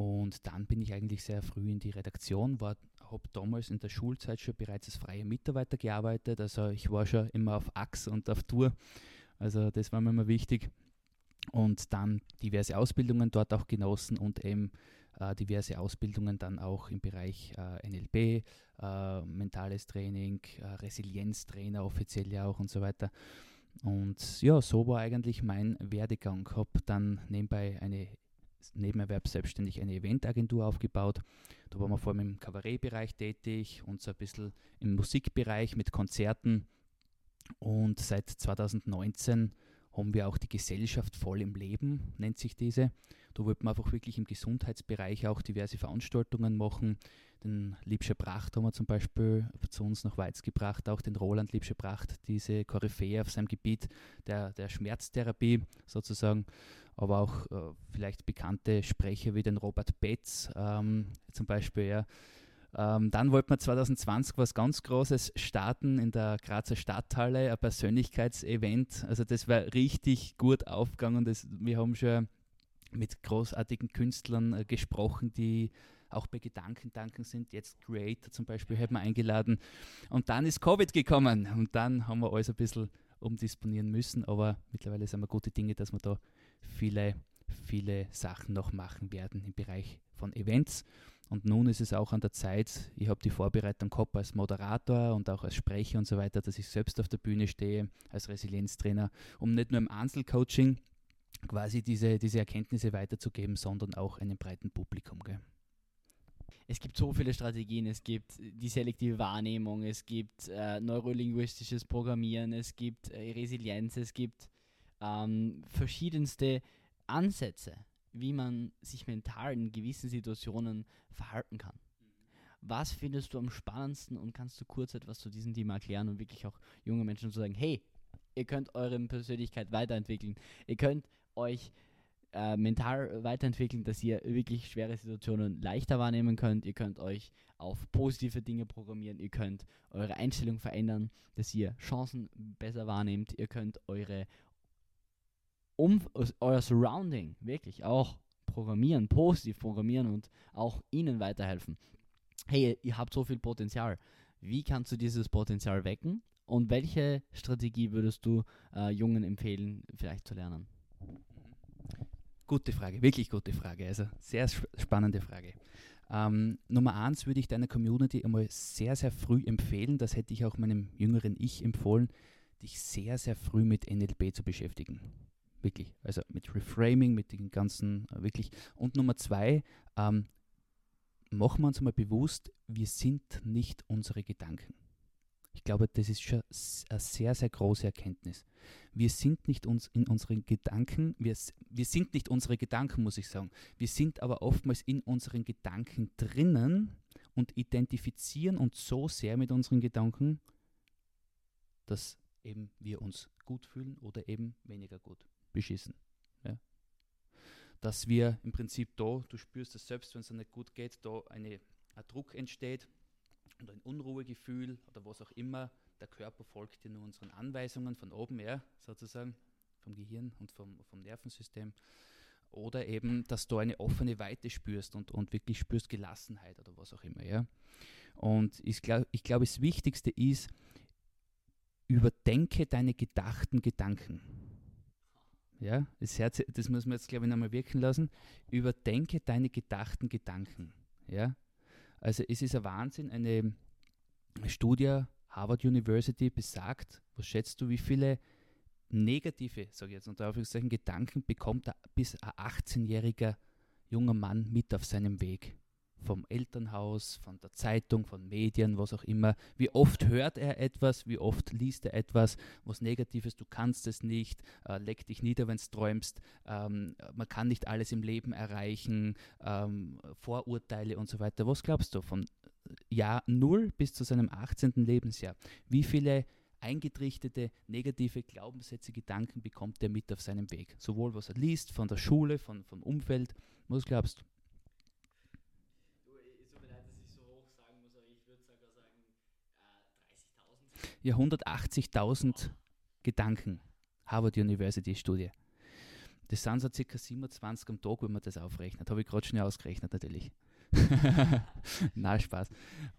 [SPEAKER 2] Und dann bin ich eigentlich sehr früh in die Redaktion, habe damals in der Schulzeit schon bereits als freier Mitarbeiter gearbeitet. Also ich war schon immer auf Achs und auf Tour. Also das war mir immer wichtig. Und dann diverse Ausbildungen dort auch genossen und eben äh, diverse Ausbildungen dann auch im Bereich äh, NLP, äh, mentales Training, äh, Resilienztrainer offiziell ja auch und so weiter. Und ja, so war eigentlich mein Werdegang. Habe dann nebenbei eine Nebenerwerb selbstständig eine Eventagentur aufgebaut. Da waren wir vor allem im Kabarettbereich tätig und so ein bisschen im Musikbereich mit Konzerten. Und seit 2019 haben wir auch die Gesellschaft voll im Leben, nennt sich diese. Da wollten wir einfach wirklich im Gesundheitsbereich auch diverse Veranstaltungen machen. Den Liebscher Pracht haben wir zum Beispiel zu uns nach Weiz gebracht, auch den Roland Liebscher Pracht, diese Koryphäe auf seinem Gebiet der, der Schmerztherapie sozusagen aber auch äh, vielleicht bekannte Sprecher wie den Robert Betz ähm, zum Beispiel. Ja. Ähm, dann wollten wir 2020 was ganz Großes starten in der Grazer Stadthalle, ein Persönlichkeitsevent. Also das war richtig gut aufgegangen. Das, wir haben schon mit großartigen Künstlern äh, gesprochen, die auch bei Gedankentanken sind. Jetzt Creator zum Beispiel haben wir eingeladen. Und dann ist Covid gekommen und dann haben wir alles ein bisschen umdisponieren müssen. Aber mittlerweile sind wir gute Dinge, dass wir da viele, viele Sachen noch machen werden im Bereich von Events. Und nun ist es auch an der Zeit, ich habe die Vorbereitung gehabt als Moderator und auch als Sprecher und so weiter, dass ich selbst auf der Bühne stehe als Resilienztrainer, um nicht nur im Einzelcoaching quasi diese, diese Erkenntnisse weiterzugeben, sondern auch einem breiten Publikum. Gell?
[SPEAKER 1] Es gibt so viele Strategien, es gibt die selektive Wahrnehmung, es gibt äh, neurolinguistisches Programmieren, es gibt äh, Resilienz, es gibt ähm, verschiedenste Ansätze, wie man sich mental in gewissen Situationen verhalten kann. Was findest du am spannendsten und kannst du kurz etwas zu diesem Thema erklären und wirklich auch junge Menschen zu sagen, hey, ihr könnt eure Persönlichkeit weiterentwickeln, ihr könnt euch äh, mental weiterentwickeln, dass ihr wirklich schwere Situationen leichter wahrnehmen könnt. Ihr könnt euch auf positive Dinge programmieren. Ihr könnt eure Einstellung verändern, dass ihr Chancen besser wahrnehmt. Ihr könnt eure um euer Surrounding wirklich auch programmieren, positiv programmieren und auch ihnen weiterhelfen. Hey, ihr habt so viel Potenzial. Wie kannst du dieses Potenzial wecken? Und welche Strategie würdest du äh, Jungen empfehlen, vielleicht zu lernen?
[SPEAKER 2] Gute Frage, wirklich gute Frage. Also sehr spannende Frage. Ähm, Nummer eins würde ich deiner Community einmal sehr, sehr früh empfehlen, das hätte ich auch meinem jüngeren Ich empfohlen, dich sehr, sehr früh mit NLP zu beschäftigen. Wirklich. Also mit Reframing, mit den ganzen, äh, wirklich. Und Nummer zwei, ähm, machen wir uns mal bewusst, wir sind nicht unsere Gedanken. Ich glaube, das ist schon eine sehr, sehr große Erkenntnis. Wir sind nicht uns in unseren Gedanken, wir, wir sind nicht unsere Gedanken, muss ich sagen. Wir sind aber oftmals in unseren Gedanken drinnen und identifizieren uns so sehr mit unseren Gedanken, dass eben wir uns gut fühlen oder eben weniger gut beschissen. Ja. Dass wir im Prinzip da, du spürst es selbst, wenn es nicht gut geht, da eine, ein Druck entsteht und ein Unruhegefühl oder was auch immer. Der Körper folgt dir nur unseren Anweisungen von oben her, sozusagen, vom Gehirn und vom, vom Nervensystem. Oder eben, dass du eine offene Weite spürst und, und wirklich spürst Gelassenheit oder was auch immer. Ja? Und ich glaube, ich glaub, das Wichtigste ist, überdenke deine gedachten Gedanken. Ja, das, Herz, das muss man jetzt, glaube ich, nochmal wirken lassen. Überdenke deine gedachten Gedanken. Ja, also es ist ein Wahnsinn. Eine Studie Harvard University besagt, was schätzt du, wie viele negative, sage ich jetzt unter Anführungszeichen, Gedanken bekommt bis ein 18-jähriger junger Mann mit auf seinem Weg? Vom Elternhaus, von der Zeitung, von Medien, was auch immer. Wie oft hört er etwas, wie oft liest er etwas, was Negatives, du kannst es nicht, äh, leck dich nieder, wenn du träumst, ähm, man kann nicht alles im Leben erreichen, ähm, Vorurteile und so weiter. Was glaubst du von Jahr 0 bis zu seinem 18. Lebensjahr? Wie viele eingetrichtete negative Glaubenssätze, Gedanken bekommt er mit auf seinem Weg? Sowohl was er liest, von der Schule, von, vom Umfeld. Was glaubst du? Ja 180.000 Gedanken. Harvard University Studie. Das sind so circa 27 am Tag, wenn man das aufrechnet. Habe ich gerade schnell ausgerechnet natürlich. Na, Spaß.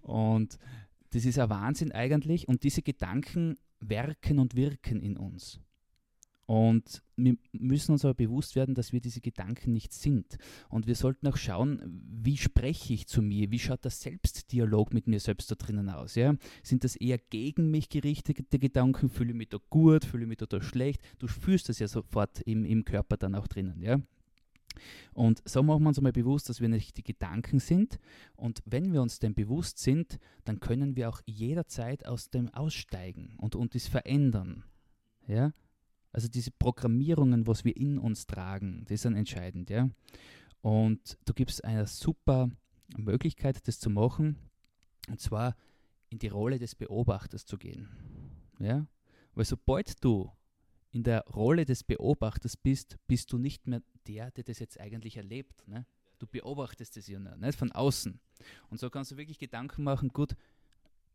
[SPEAKER 2] Und das ist ein Wahnsinn eigentlich. Und diese Gedanken werken und wirken in uns. Und wir müssen uns aber bewusst werden, dass wir diese Gedanken nicht sind. Und wir sollten auch schauen, wie spreche ich zu mir? Wie schaut der Selbstdialog mit mir selbst da drinnen aus? Ja? Sind das eher gegen mich gerichtete Gedanken? Fühle ich mich da gut? Fühle ich mich da, da schlecht? Du fühlst das ja sofort im, im Körper dann auch drinnen. Ja? Und so machen wir uns einmal bewusst, dass wir nicht die Gedanken sind. Und wenn wir uns dem bewusst sind, dann können wir auch jederzeit aus dem aussteigen und, das verändern. Ja? Also diese Programmierungen, was wir in uns tragen, die sind entscheidend. Ja? Und du gibst eine super Möglichkeit, das zu machen, und zwar in die Rolle des Beobachters zu gehen. Ja? Weil sobald du in der Rolle des Beobachters bist, bist du nicht mehr der, der das jetzt eigentlich erlebt. Ne? Du beobachtest es ja nicht von außen. Und so kannst du wirklich Gedanken machen, gut,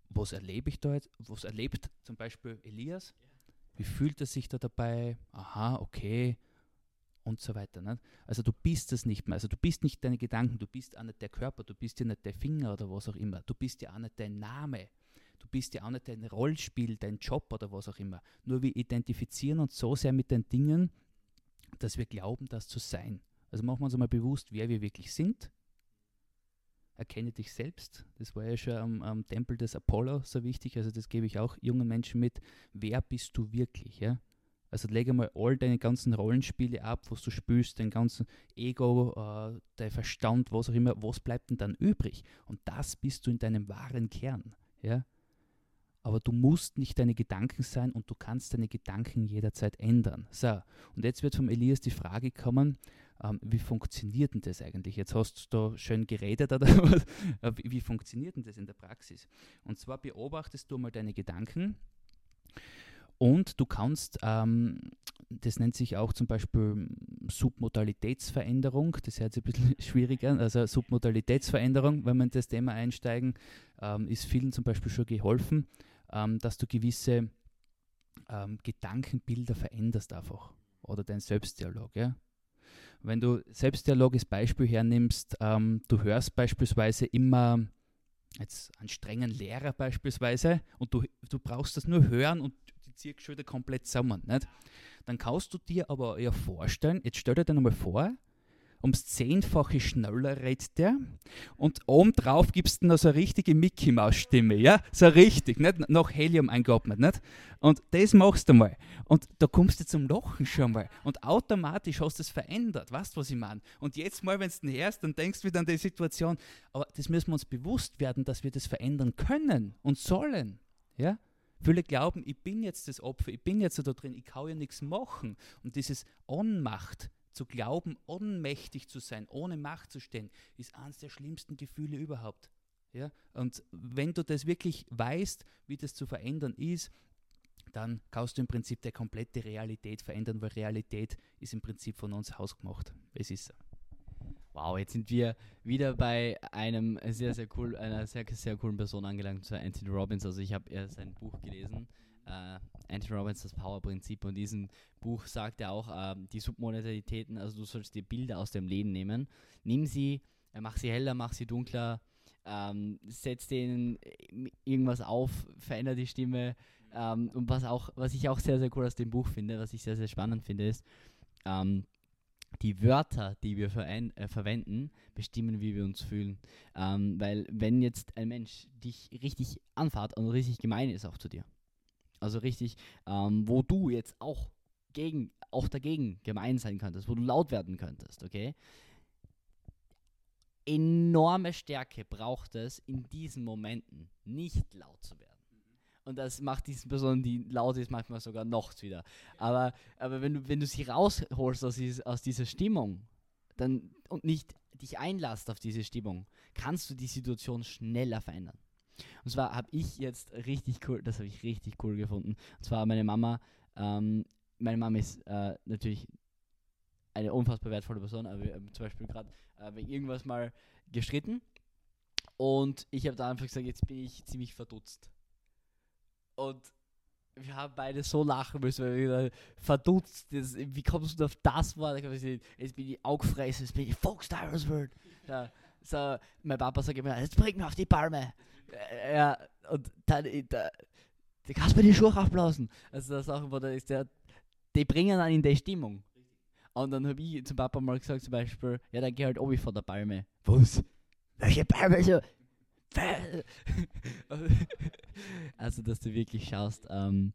[SPEAKER 2] was erlebe ich da jetzt? Was erlebt zum Beispiel Elias? Wie fühlt er sich da dabei? Aha, okay. Und so weiter. Nicht? Also du bist es nicht mehr. Also du bist nicht deine Gedanken, du bist auch nicht der Körper, du bist ja nicht der Finger oder was auch immer. Du bist ja auch nicht dein Name. Du bist ja auch nicht dein Rollspiel, dein Job oder was auch immer. Nur wir identifizieren uns so sehr mit den Dingen, dass wir glauben, das zu sein. Also machen wir uns einmal bewusst, wer wir wirklich sind. Erkenne dich selbst. Das war ja schon am, am Tempel des Apollo so wichtig. Also das gebe ich auch jungen Menschen mit. Wer bist du wirklich? Ja? Also lege mal all deine ganzen Rollenspiele ab, was du spürst, dein ganzen Ego, äh, dein Verstand, was auch immer. Was bleibt denn dann übrig? Und das bist du in deinem wahren Kern. Ja? aber du musst nicht deine Gedanken sein und du kannst deine Gedanken jederzeit ändern. So, und jetzt wird vom Elias die Frage kommen, ähm, wie funktioniert denn das eigentlich? Jetzt hast du da schön geredet, oder was? Äh, wie, funktioniert denn das in der Praxis? Und zwar beobachtest du mal deine Gedanken und du kannst, ähm, das nennt sich auch zum Beispiel Submodalitätsveränderung, das ist jetzt ein bisschen schwieriger, also Submodalitätsveränderung, wenn wir in das Thema einsteigen, ähm, ist vielen zum Beispiel schon geholfen ähm, dass du gewisse ähm, Gedankenbilder veränderst einfach oder dein Selbstdialog. Ja? Wenn du Selbstdialog als Beispiel hernimmst, ähm, du hörst beispielsweise immer jetzt einen strengen Lehrer beispielsweise und du, du brauchst das nur hören und die ziehst schon wieder komplett zusammen. Nicht? Dann kannst du dir aber ja vorstellen, jetzt stell dir dann einmal vor, ums Zehnfache schneller redet der. Und obendrauf gibt es noch so eine richtige Mickey Maus Stimme, ja? So richtig, nicht? Noch Helium eingeatmet, nicht? Und das machst du mal. Und da kommst du zum Lachen schon mal. Und automatisch hast du es verändert. Weißt du, was ich meine? Und jetzt mal, wenn du den hörst, dann denkst du wieder an die Situation. Aber das müssen wir uns bewusst werden, dass wir das verändern können und sollen. Ja? Viele glauben, ich bin jetzt das Opfer, ich bin jetzt da drin, ich kann ja nichts machen. Und dieses Ohnmacht, zu glauben, ohnmächtig zu sein, ohne Macht zu stehen, ist eines der schlimmsten Gefühle überhaupt. Ja? Und wenn du das wirklich weißt, wie das zu verändern ist, dann kannst du im Prinzip die komplette Realität verändern, weil Realität ist im Prinzip von uns hausgemacht. Es ist so.
[SPEAKER 1] Wow, jetzt sind wir wieder bei einem sehr, sehr cool, einer sehr, sehr coolen Person angelangt, zu Anthony Robbins. Also ich habe sein Buch gelesen äh, Anthony Robbins das Power-Prinzip. Und in diesem Buch sagt er auch, äh, die Submodalitäten, also du sollst die Bilder aus dem Leben nehmen. Nimm sie, äh, mach sie heller, mach sie dunkler, ähm, setz denen irgendwas auf, veränder die Stimme. Ähm, und was auch, was ich auch sehr, sehr cool aus dem Buch finde, was ich sehr, sehr spannend finde, ist, ähm, die Wörter, die wir äh, verwenden, bestimmen, wie wir uns fühlen. Ähm, weil wenn jetzt ein Mensch dich richtig anfahrt und richtig gemein ist auch zu dir, also richtig, ähm, wo du jetzt auch gegen, auch dagegen gemein sein könntest, wo du laut werden könntest, okay? Enorme Stärke braucht es in diesen Momenten, nicht laut zu werden. Und das macht diese Person, die laut ist, manchmal sogar noch wieder. Aber, aber wenn, du, wenn du sie rausholst aus, dieses, aus dieser Stimmung dann, und nicht dich einlässt auf diese Stimmung, kannst du die Situation schneller verändern. Und zwar habe ich jetzt richtig cool, das habe ich richtig cool gefunden. Und zwar meine Mama, ähm, meine Mama ist äh, natürlich eine unfassbar wertvolle Person, aber wir haben zum Beispiel gerade äh, wegen irgendwas mal gestritten und ich habe da einfach gesagt, jetzt bin ich ziemlich verdutzt. Und wir haben beide so lachen müssen, weil wir gesagt, verdutzt, das, wie kommst du auf das Wort? Jetzt bin ich Augfresse, jetzt bin ich Fox Tyrus Word. Ja, so, mein Papa sagt immer, jetzt bring mich auf die Palme. Äh, ja, und dann, da, da kannst du mir die Schuhe aufblasen. Also das Sachen, wo da ist der, die bringen dann in die Stimmung. Und dann habe ich zum Papa mal gesagt, zum Beispiel, ja, dann geh halt obi von der Palme. Was? Welche Palme? So? also, dass du wirklich schaust, ähm,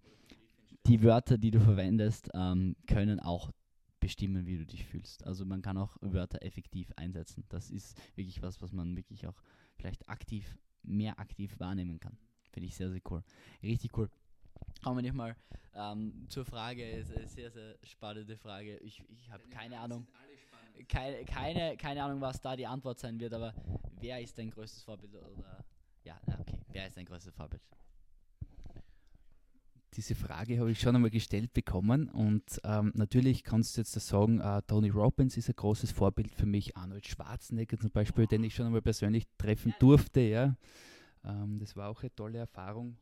[SPEAKER 1] die Wörter, die du verwendest, ähm, können auch bestimmen, wie du dich fühlst. Also man kann auch Wörter effektiv einsetzen. Das ist wirklich was, was man wirklich auch vielleicht aktiv, mehr aktiv wahrnehmen kann. Finde ich sehr, sehr cool. Richtig cool. Kommen wir nicht mal ähm, zur Frage, ist eine sehr, sehr spannende Frage. Ich, ich habe keine Ahnung. Keine, keine, keine Ahnung, was da die Antwort sein wird, aber wer ist dein größtes Vorbild? Oder ja, okay, wer ist dein größtes Vorbild?
[SPEAKER 2] Diese Frage habe ich schon einmal gestellt bekommen und ähm, natürlich kannst du jetzt sagen, äh, Tony Robbins ist ein großes Vorbild für mich, Arnold Schwarzenegger zum Beispiel, den ich schon einmal persönlich treffen durfte. Ja. Ähm, das war auch eine tolle Erfahrung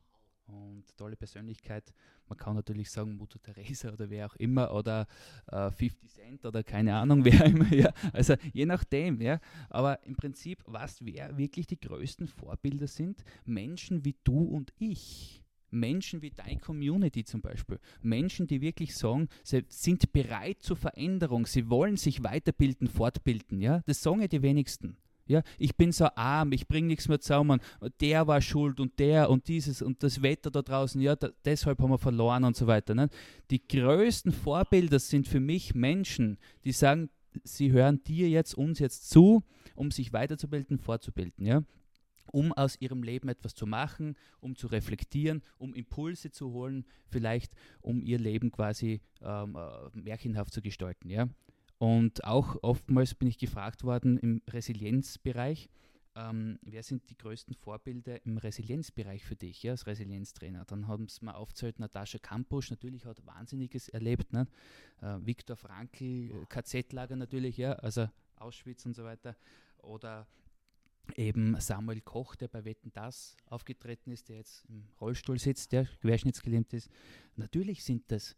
[SPEAKER 2] und tolle Persönlichkeit. Man kann natürlich sagen, Mutter Teresa oder wer auch immer oder äh, 50 Cent oder keine Ahnung, wer immer. Ja. Also je nachdem. Ja. Aber im Prinzip, was wer wirklich die größten Vorbilder sind, Menschen wie du und ich Menschen wie deine Community zum Beispiel, Menschen, die wirklich sagen, sie sind bereit zur Veränderung, sie wollen sich weiterbilden, fortbilden, ja, das sagen ja die wenigsten. Ja, ich bin so arm, ich bringe nichts mehr zusammen, der war schuld und der und dieses und das Wetter da draußen, ja, da, deshalb haben wir verloren und so weiter. Ne? Die größten Vorbilder sind für mich Menschen, die sagen, sie hören dir jetzt, uns jetzt zu, um sich weiterzubilden, fortzubilden. Ja? Um aus ihrem Leben etwas zu machen, um zu reflektieren, um Impulse zu holen, vielleicht um ihr Leben quasi ähm, äh, märchenhaft zu gestalten. Ja? Und auch oftmals bin ich gefragt worden im Resilienzbereich, ähm, wer sind die größten Vorbilder im Resilienzbereich für dich, ja, als Resilienztrainer? Dann haben sie mal aufgezählt, Natascha Kampusch natürlich hat Wahnsinniges erlebt, ne? äh, Viktor Frankl, KZ-Lager natürlich, ja, also Auschwitz und so weiter. Oder eben Samuel Koch, der bei Wetten Das aufgetreten ist, der jetzt im Rollstuhl sitzt, der querschnittsgelähmt ist. Natürlich sind das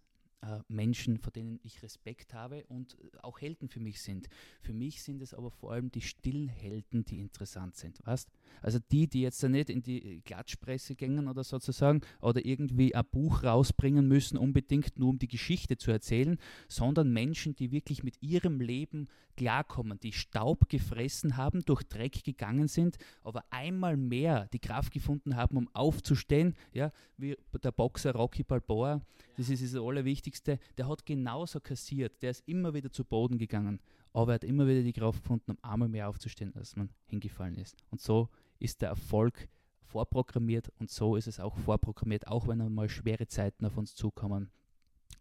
[SPEAKER 2] Menschen, vor denen ich Respekt habe und auch Helden für mich sind. Für mich sind es aber vor allem die stillen Helden, die interessant sind. Weißt? Also die, die jetzt nicht in die Klatschpresse gängen oder sozusagen oder irgendwie ein Buch rausbringen müssen, unbedingt nur um die Geschichte zu erzählen, sondern Menschen, die wirklich mit ihrem Leben klarkommen, die Staub gefressen haben, durch Dreck gegangen sind, aber einmal mehr die Kraft gefunden haben, um aufzustehen, ja, wie der Boxer Rocky Balboa, das ist das Allerwichtigste, der hat genauso kassiert, der ist immer wieder zu Boden gegangen, aber er hat immer wieder die Kraft gefunden, um einmal mehr aufzustehen, als man hingefallen ist. Und so ist der Erfolg vorprogrammiert und so ist es auch vorprogrammiert, auch wenn einmal schwere Zeiten auf uns zukommen,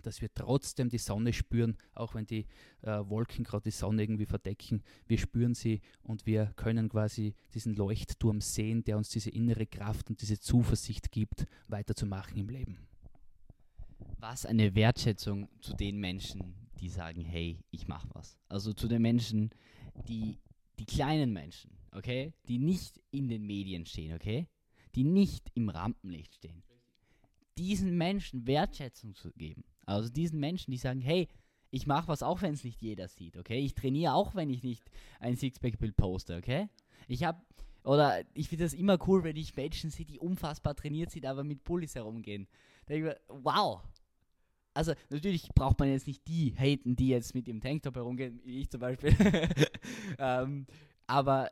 [SPEAKER 2] dass wir trotzdem die Sonne spüren, auch wenn die äh, Wolken gerade die Sonne irgendwie verdecken. Wir spüren sie und wir können quasi diesen Leuchtturm sehen, der uns diese innere Kraft und diese Zuversicht gibt, weiterzumachen im Leben.
[SPEAKER 1] Was eine Wertschätzung zu den Menschen, die sagen, hey, ich mache was. Also zu den Menschen, die, die kleinen Menschen, okay, die nicht in den Medien stehen, okay, die nicht im Rampenlicht stehen. Diesen Menschen Wertschätzung zu geben. Also diesen Menschen, die sagen, hey, ich mache was auch, wenn es nicht jeder sieht, okay? Ich trainiere auch, wenn ich nicht ein Sixpack-Bild poste, okay? Ich habe, oder ich finde das immer cool, wenn ich Menschen sehe, die unfassbar trainiert sind, aber mit Pullis herumgehen. Da ich mir, wow. Also natürlich braucht man jetzt nicht die haten, die jetzt mit dem Tanktop herumgehen, wie ich zum Beispiel. ähm, aber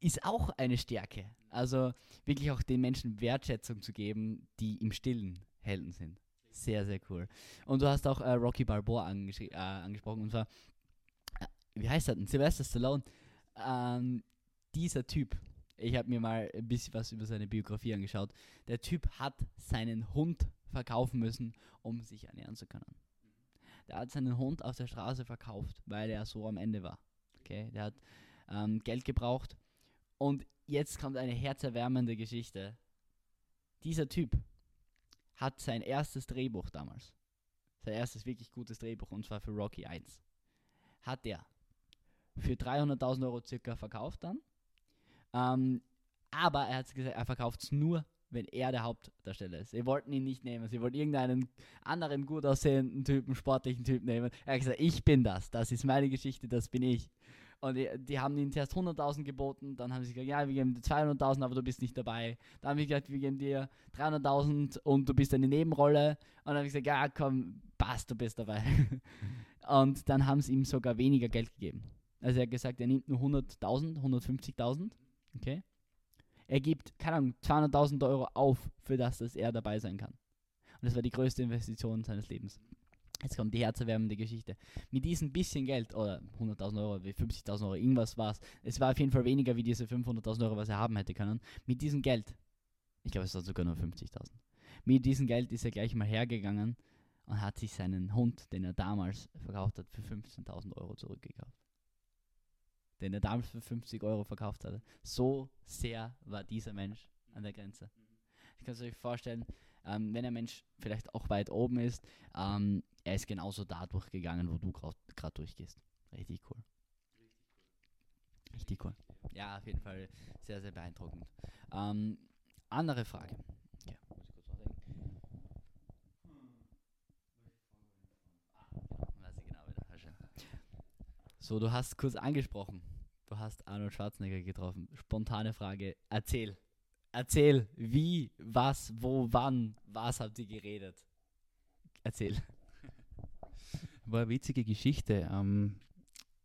[SPEAKER 1] ist auch eine Stärke. Also wirklich auch den Menschen Wertschätzung zu geben, die im Stillen Helden sind. Sehr, sehr cool. Und du hast auch äh, Rocky Balboa äh, angesprochen. Und zwar, äh, wie heißt er denn? Sylvester Stallone. Ähm, dieser Typ, ich habe mir mal ein bisschen was über seine Biografie angeschaut. Der Typ hat seinen Hund verkaufen müssen, um sich ernähren zu können. Der hat seinen Hund auf der Straße verkauft, weil er so am Ende war. Okay, der hat ähm, Geld gebraucht. Und jetzt kommt eine herzerwärmende Geschichte. Dieser Typ hat sein erstes Drehbuch damals, sein erstes wirklich gutes Drehbuch, und zwar für Rocky 1, hat er für 300.000 Euro circa verkauft dann. Ähm, aber er hat gesagt, er verkauft es nur, wenn er der Hauptdarsteller ist. Sie wollten ihn nicht nehmen. Sie wollten irgendeinen anderen gut aussehenden Typen, sportlichen Typen nehmen. Er hat gesagt, ich bin das. Das ist meine Geschichte, das bin ich. Und die, die haben ihnen zuerst 100.000 geboten, dann haben sie gesagt, ja, wir geben dir 200.000, aber du bist nicht dabei. Dann haben sie gesagt, wir geben dir 300.000 und du bist eine Nebenrolle. Und dann habe ich gesagt, ja, komm, Spaß, du bist dabei. und dann haben sie ihm sogar weniger Geld gegeben. Also er hat gesagt, er nimmt nur 100.000, 150.000, okay? Er gibt, keine Ahnung, 200.000 Euro auf, für das, dass er dabei sein kann. Und das war die größte Investition seines Lebens. Jetzt kommt die herzerwärmende Geschichte. Mit diesem bisschen Geld, oder 100.000 Euro, 50.000 Euro, irgendwas war es. Es war auf jeden Fall weniger wie diese 500.000 Euro, was er haben hätte können. Mit diesem Geld, ich glaube, es war sogar nur 50.000. Mit diesem Geld ist er gleich mal hergegangen und hat sich seinen Hund, den er damals verkauft hat, für 15.000 Euro zurückgekauft. Den er damals für 50 Euro verkauft hatte. So sehr war dieser Mensch an der Grenze. Ich kann es euch vorstellen, ähm, wenn ein Mensch vielleicht auch weit oben ist, ähm, er ist genauso da durchgegangen, wo du gerade durchgehst. Richtig cool. Richtig cool. Ja, auf jeden Fall sehr, sehr beeindruckend. Ähm, andere Frage. Ja, ich genau. So, du hast kurz angesprochen. Hast Arnold Schwarzenegger getroffen. Spontane Frage. Erzähl. Erzähl, wie, was, wo, wann, was habt ihr geredet? Erzähl.
[SPEAKER 2] War eine witzige Geschichte. Ähm,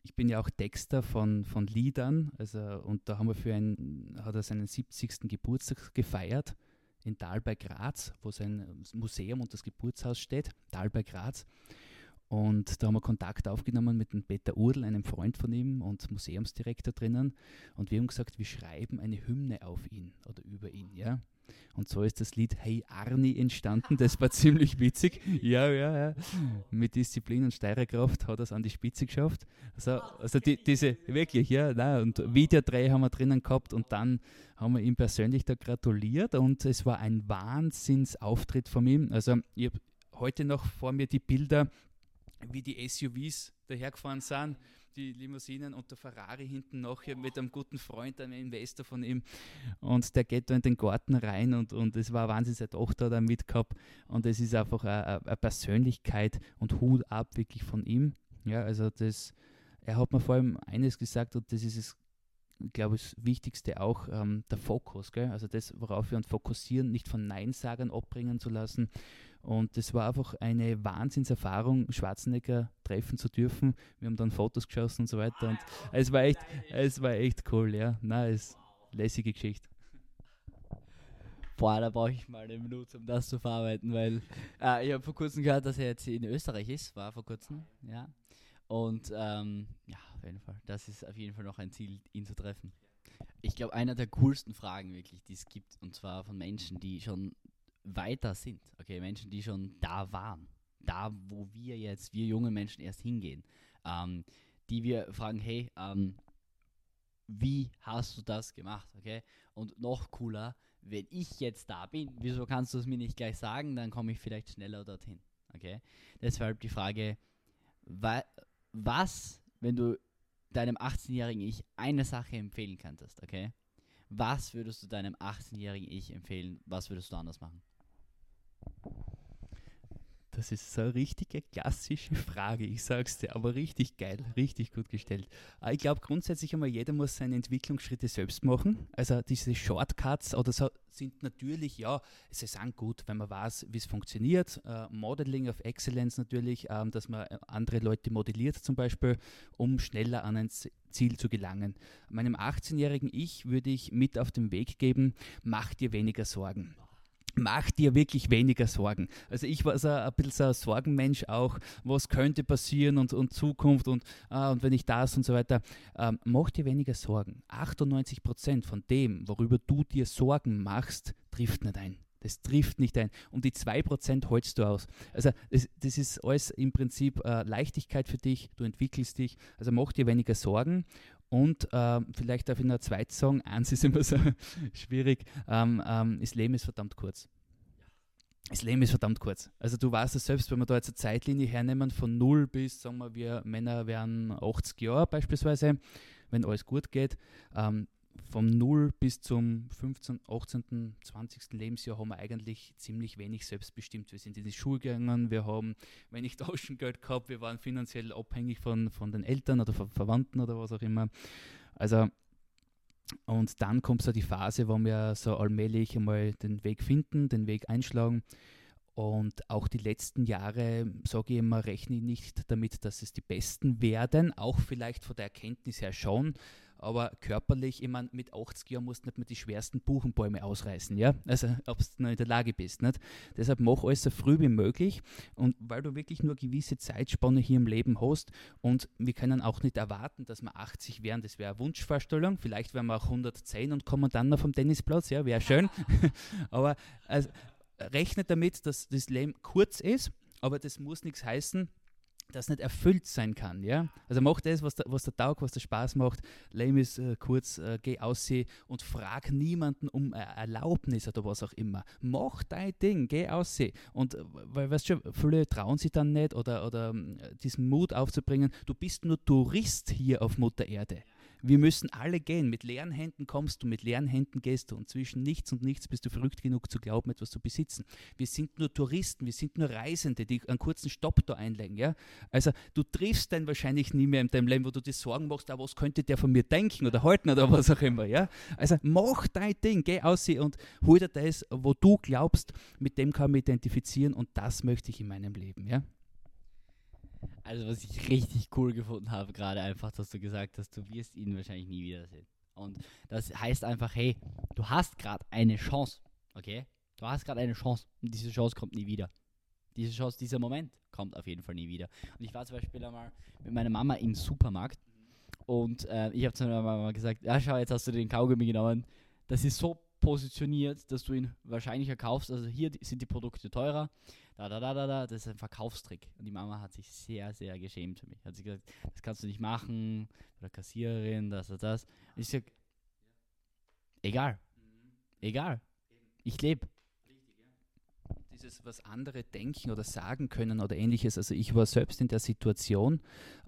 [SPEAKER 2] ich bin ja auch Texter von, von Liedern, also und da haben wir für ein, hat er seinen 70. Geburtstag gefeiert in Tal bei Graz, wo sein Museum und das Geburtshaus steht, Tal bei Graz. Und da haben wir Kontakt aufgenommen mit dem Peter Urdl, einem Freund von ihm und Museumsdirektor drinnen. Und wir haben gesagt, wir schreiben eine Hymne auf ihn oder über ihn, ja. Und so ist das Lied Hey Arni entstanden. Das war ziemlich witzig. Ja, ja, ja. Mit Disziplin und Steirekraft hat er es an die Spitze geschafft. Also, also die, diese, wirklich, ja, nein, und Videodreh haben wir drinnen gehabt und dann haben wir ihm persönlich da gratuliert und es war ein Wahnsinnsauftritt von ihm. Also ich habe heute noch vor mir die Bilder wie die SUVs dahergefahren sind, die Limousinen und der Ferrari hinten noch hier mit einem guten Freund, einem Investor von ihm. Und der geht da in den Garten rein und, und es war Wahnsinn, seine Tochter da mitgehabt. Und es ist einfach eine, eine Persönlichkeit und Hut ab wirklich von ihm. Ja, also das, er hat mir vor allem eines gesagt und das ist es, glaube ich, das Wichtigste auch, ähm, der Fokus. Gell? Also das, worauf wir uns fokussieren, nicht von Neinsagern abbringen zu lassen und es war einfach eine Wahnsinnserfahrung, Schwarzenegger treffen zu dürfen. Wir haben dann Fotos geschossen und so weiter. Und es war echt, es war echt cool, ja. Es lässige Geschichte.
[SPEAKER 1] Boah, da brauche ich mal eine Minute, um das zu verarbeiten, weil äh, ich habe vor kurzem gehört, dass er jetzt in Österreich ist, war vor kurzem, ja. Und ähm, ja, auf jeden Fall, das ist auf jeden Fall noch ein Ziel, ihn zu treffen. Ich glaube, einer der coolsten Fragen wirklich, die es gibt, und zwar von Menschen, die schon weiter sind. Okay, Menschen, die schon da waren. Da, wo wir jetzt, wir junge Menschen erst hingehen. Ähm, die wir fragen, hey, ähm, wie hast du das gemacht? Okay? Und noch cooler, wenn ich jetzt da bin, wieso kannst du es mir nicht gleich sagen? Dann komme ich vielleicht schneller dorthin. Okay? Deshalb die Frage, wa was, wenn du deinem 18-jährigen Ich eine Sache empfehlen könntest, okay? Was würdest du deinem 18-jährigen Ich empfehlen? Was würdest du anders machen?
[SPEAKER 2] Das ist so eine richtige klassische Frage, ich sag's dir, aber richtig geil, richtig gut gestellt. Ah, ich glaube grundsätzlich einmal, jeder muss seine Entwicklungsschritte selbst machen. Also diese Shortcuts oder so sind natürlich, ja, sie sind gut, wenn man weiß, wie es funktioniert. Uh, Modeling of Excellence natürlich, um, ähm, dass man äh, andere Leute modelliert zum Beispiel, um schneller an ein Ziel zu gelangen. Meinem 18-jährigen Ich würde ich mit auf den Weg geben, mach dir weniger Sorgen mach dir wirklich weniger Sorgen. Also ich war so ein bisschen so ein Sorgenmensch auch, was könnte passieren und, und Zukunft und, ah, und wenn ich das und so weiter. Ähm, mach dir weniger Sorgen. 98 Prozent von dem, worüber du dir Sorgen machst, trifft nicht ein. Das trifft nicht ein. Und die 2% holst du aus. Also das, das ist alles im Prinzip äh, Leichtigkeit für dich, du entwickelst dich. Also mach dir weniger Sorgen und äh, vielleicht darf ich noch zweit sagen, eins ist immer so schwierig, ähm, ähm, das Leben ist verdammt kurz. Das Leben ist verdammt kurz. Also du weißt es selbst, wenn wir da jetzt eine Zeitlinie hernehmen von 0 bis, sagen wir, wir Männer werden 80 Jahre beispielsweise, wenn alles gut geht, ähm, vom 0 bis zum 15., 18., 20. Lebensjahr haben wir eigentlich ziemlich wenig selbstbestimmt. Wir sind in die Schule gegangen, wir haben wenig Taschengeld gehabt, wir waren finanziell abhängig von, von den Eltern oder von Verwandten oder was auch immer. Also, und dann kommt so die Phase, wo wir so allmählich einmal den Weg finden, den Weg einschlagen. Und auch die letzten Jahre, sage ich immer, rechne ich nicht damit, dass es die besten werden. Auch vielleicht von der Erkenntnis her schon. Aber körperlich, ich meine, mit 80 Jahren musst du nicht mehr die schwersten Buchenbäume ausreißen, ja? Also, ob du noch in der Lage bist, nicht? Deshalb mach alles so früh wie möglich und weil du wirklich nur eine gewisse Zeitspanne hier im Leben hast und wir können auch nicht erwarten, dass wir 80 werden, das wäre eine Wunschvorstellung. Vielleicht wären wir auch 110 und kommen dann noch vom Tennisplatz, ja, wäre schön. aber also, rechne damit, dass das Leben kurz ist, aber das muss nichts heißen, das nicht erfüllt sein kann. Ja? Also mach das, was der, was der Tag, was der Spaß macht. Lame ist äh, kurz, äh, geh aussehen und frag niemanden um äh, Erlaubnis oder was auch immer. Mach dein Ding, geh aussehen. Und äh, weil, weißt du, viele trauen sich dann nicht oder, oder äh, diesen Mut aufzubringen. Du bist nur Tourist hier auf Mutter Erde. Wir müssen alle gehen. Mit leeren Händen kommst du, mit leeren Händen gehst du. Und zwischen nichts und nichts bist du verrückt genug zu glauben, etwas zu besitzen. Wir sind nur Touristen, wir sind nur Reisende, die einen kurzen Stopp da einlegen. Ja? Also du triffst dann wahrscheinlich nie mehr in deinem Leben, wo du dir Sorgen machst, ah, was könnte der von mir denken oder halten oder was auch immer. Ja? Also mach dein Ding, geh aus und hol dir das, wo du glaubst, mit dem kann mich identifizieren und das möchte ich in meinem Leben. Ja?
[SPEAKER 1] Also was ich richtig cool gefunden habe, gerade einfach, dass du gesagt hast, du wirst ihn wahrscheinlich nie wiedersehen. Und das heißt einfach, hey, du hast gerade eine Chance, okay? Du hast gerade eine Chance und diese Chance kommt nie wieder. Diese Chance, dieser Moment kommt auf jeden Fall nie wieder. Und ich war zum Beispiel einmal mit meiner Mama im Supermarkt und äh, ich habe zu meiner Mama gesagt, ja schau, jetzt hast du den Kaugummi genommen. Das ist so positioniert, dass du ihn wahrscheinlicher kaufst. Also hier sind die Produkte teurer. Da, da, da, da, da. Das ist ein Verkaufstrick. Und die Mama hat sich sehr, sehr geschämt für mich. Hat sie gesagt, das kannst du nicht machen. Oder Kassiererin, das, das, das. Und ich sag, egal. Egal. Ich lebe.
[SPEAKER 2] Dieses, was andere denken oder sagen können oder ähnliches. Also ich war selbst in der Situation,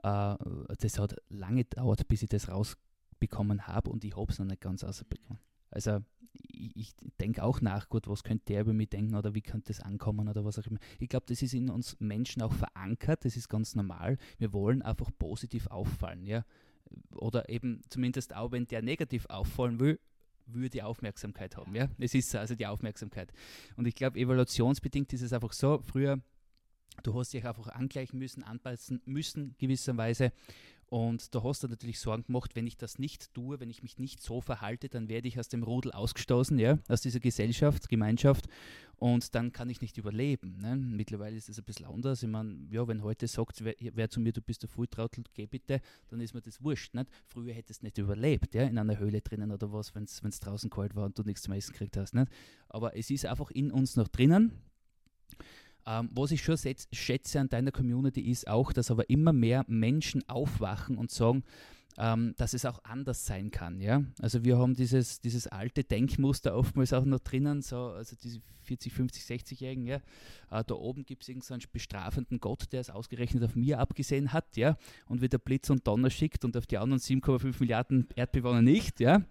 [SPEAKER 2] äh, das hat lange gedauert, bis ich das rausbekommen habe und ich habe es noch nicht ganz rausbekommen. Also ich, ich denke auch nach, gut, was könnte der über mich denken oder wie könnte das ankommen oder was auch immer. Ich glaube, das ist in uns Menschen auch verankert, das ist ganz normal. Wir wollen einfach positiv auffallen, ja. Oder eben zumindest auch, wenn der negativ auffallen will, würde die Aufmerksamkeit haben, ja. Es ist also die Aufmerksamkeit. Und ich glaube, evaluationsbedingt ist es einfach so, früher, du hast dich einfach angleichen müssen, anpassen müssen gewisserweise und da hast du natürlich Sorgen gemacht, wenn ich das nicht tue, wenn ich mich nicht so verhalte, dann werde ich aus dem Rudel ausgestoßen, ja, aus dieser Gesellschaft, Gemeinschaft und dann kann ich nicht überleben. Ne? Mittlerweile ist es ein bisschen anders. Ich meine, ja, wenn heute sagt, wer, wer, zu mir, du bist der Fulltrottel, geh bitte, dann ist mir das wurscht. Nicht? Früher hättest du nicht überlebt, ja, in einer Höhle drinnen oder was, wenn es draußen kalt war und du nichts zum Essen gekriegt hast. Nicht? Aber es ist einfach in uns noch drinnen ähm, was ich schon schätze an deiner Community ist auch, dass aber immer mehr Menschen aufwachen und sagen, ähm, dass es auch anders sein kann. Ja? Also wir haben dieses, dieses alte Denkmuster oftmals auch noch drinnen, so, also diese 40, 50, 60-Jährigen, ja? Äh, da oben gibt es irgendeinen bestrafenden Gott, der es ausgerechnet auf mir abgesehen hat, ja, und wieder Blitz und Donner schickt und auf die anderen 7,5 Milliarden Erdbewohner nicht, ja.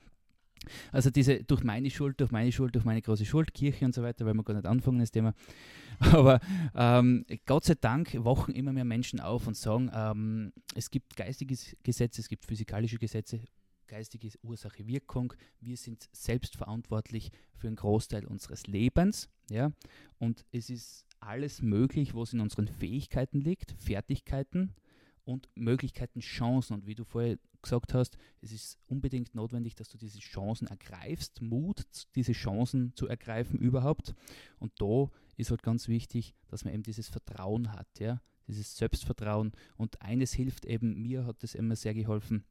[SPEAKER 2] Also diese durch meine Schuld, durch meine Schuld, durch meine große Schuld, Kirche und so weiter, weil wir gar nicht anfangen, das Thema. Aber ähm, Gott sei Dank wachen immer mehr Menschen auf und sagen, ähm, es gibt geistige Gesetze, es gibt physikalische Gesetze, geistige Ursache, Wirkung. Wir sind selbst verantwortlich für einen Großteil unseres Lebens. Ja? Und es ist alles möglich, was in unseren Fähigkeiten liegt, Fertigkeiten und Möglichkeiten, Chancen. Und wie du vorher gesagt hast, es ist unbedingt notwendig, dass du diese Chancen ergreifst, Mut, diese Chancen zu ergreifen überhaupt. Und da ist halt ganz wichtig, dass man eben dieses Vertrauen hat, ja, dieses Selbstvertrauen. Und eines hilft eben, mir hat das immer sehr geholfen.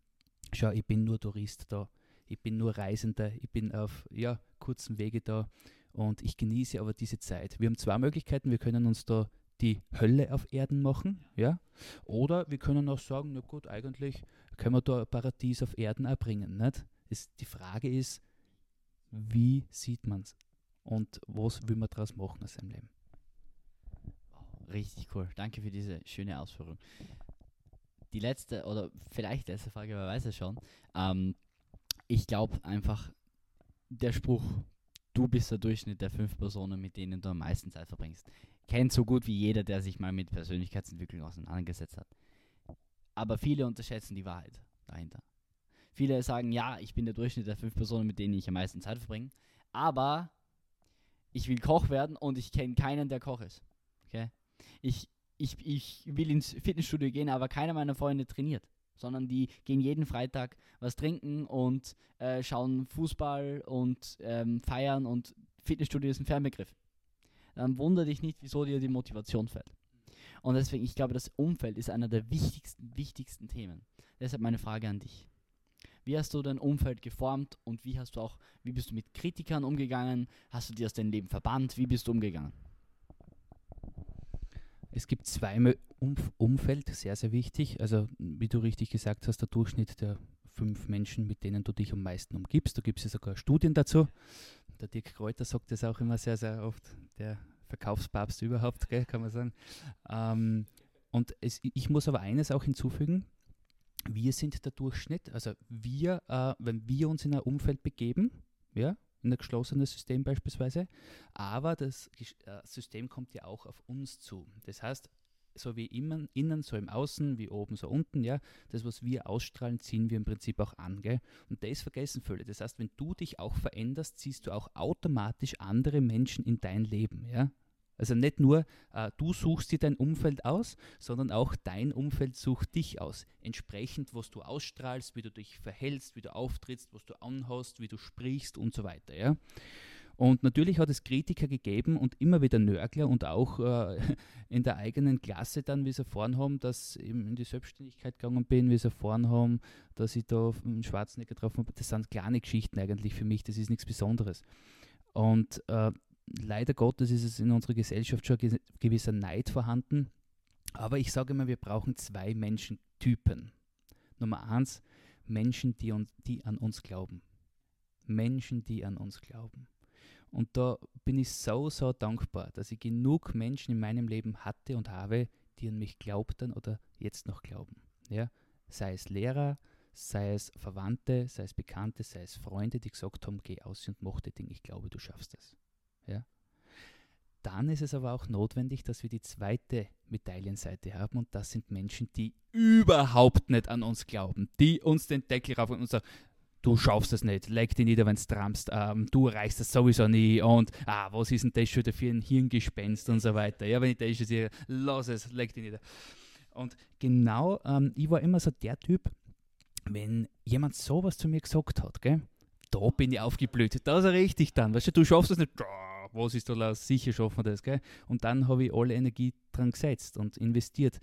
[SPEAKER 2] Schau, ich bin nur Tourist da, ich bin nur Reisender, ich bin auf ja, kurzen Wege da und ich genieße aber diese Zeit. Wir haben zwei Möglichkeiten, wir können uns da die Hölle auf Erden machen, ja, oder wir können auch sagen, na gut, eigentlich können wir da Paradies auf Erden erbringen, nicht? Es, die Frage ist, wie sieht man es und was will man daraus machen aus seinem Leben?
[SPEAKER 1] Richtig cool. Danke für diese schöne Ausführung. Die letzte, oder vielleicht letzte Frage, wer weiß es schon. Ähm, ich glaube einfach, der Spruch, du bist der Durchschnitt der fünf Personen, mit denen du am meisten Zeit verbringst kennt so gut wie jeder, der sich mal mit Persönlichkeitsentwicklung auseinandergesetzt hat. Aber viele unterschätzen die Wahrheit dahinter. Viele sagen, ja, ich bin der Durchschnitt der fünf Personen, mit denen ich am meisten Zeit verbringe. Aber ich will Koch werden und ich kenne keinen, der Koch ist. Okay? Ich, ich, ich will ins Fitnessstudio gehen, aber keiner meiner Freunde trainiert, sondern die gehen jeden Freitag was trinken und äh, schauen Fußball und ähm, feiern und Fitnessstudio ist ein Fernbegriff. Dann wundere dich nicht, wieso dir die Motivation fällt. Und deswegen, ich glaube, das Umfeld ist einer der wichtigsten, wichtigsten Themen. Deshalb meine Frage an dich. Wie hast du dein Umfeld geformt und wie hast du auch, wie bist du mit Kritikern umgegangen? Hast du dir aus deinem Leben verbannt? Wie bist du umgegangen?
[SPEAKER 2] Es gibt zwei Umf Umfeld, sehr, sehr wichtig. Also, wie du richtig gesagt hast, der Durchschnitt der fünf Menschen, mit denen du dich am meisten umgibst. Da gibt es ja sogar Studien dazu. Der Dirk Kräuter sagt das auch immer sehr, sehr oft, der Verkaufspapst überhaupt, gell, kann man sagen. Ähm, und es, ich muss aber eines auch hinzufügen, wir sind der Durchschnitt, also wir, äh, wenn wir uns in ein Umfeld begeben, ja, in ein geschlossenes System beispielsweise, aber das äh, System kommt ja auch auf uns zu. Das heißt, so wie innen, innen, so im Außen, wie oben, so unten, ja, das, was wir ausstrahlen, ziehen wir im Prinzip auch an, gell? Und das vergessen viele. Das heißt, wenn du dich auch veränderst, ziehst du auch automatisch andere Menschen in dein Leben, ja? Also nicht nur äh, du suchst dir dein Umfeld aus, sondern auch dein Umfeld sucht dich aus. Entsprechend, was du ausstrahlst, wie du dich verhältst, wie du auftrittst, was du anhast, wie du sprichst und so weiter. Ja? Und natürlich hat es Kritiker gegeben und immer wieder Nörgler und auch äh, in der eigenen Klasse dann, wie sie erfahren haben, dass ich in die Selbstständigkeit gegangen bin, wie sie erfahren haben, dass ich da einen Schwarzenegger getroffen habe. Das sind kleine Geschichten eigentlich für mich, das ist nichts Besonderes. Und äh, leider Gottes ist es in unserer Gesellschaft schon ein gewisser Neid vorhanden. Aber ich sage immer, wir brauchen zwei Menschentypen. Nummer eins, Menschen, die, uns, die an uns glauben. Menschen, die an uns glauben. Und da bin ich so, so dankbar, dass ich genug Menschen in meinem Leben hatte und habe, die an mich glaubten oder jetzt noch glauben. Ja? Sei es Lehrer, sei es Verwandte, sei es Bekannte, sei es Freunde, die gesagt haben, geh aus und mach das Ding, ich glaube, du schaffst es. Ja? Dann ist es aber auch notwendig, dass wir die zweite Medaillenseite haben und das sind Menschen, die überhaupt nicht an uns glauben, die uns den Deckel rauf und sagen, du schaffst es nicht, leg dich nieder, wenn du trampst, ähm, du erreichst das sowieso nie und ah, was ist denn das schon für ein Hirngespenst und so weiter. Ja, wenn ich das sehe, lass es, leg dich nieder. Und genau, ähm, ich war immer so der Typ, wenn jemand sowas zu mir gesagt hat, gell, da bin ich aufgeblüht, da ist er richtig dann, weißt du, du schaffst es nicht, was ist da los? Sicher schaffen wir das. Gell? Und dann habe ich alle Energie dran gesetzt und investiert.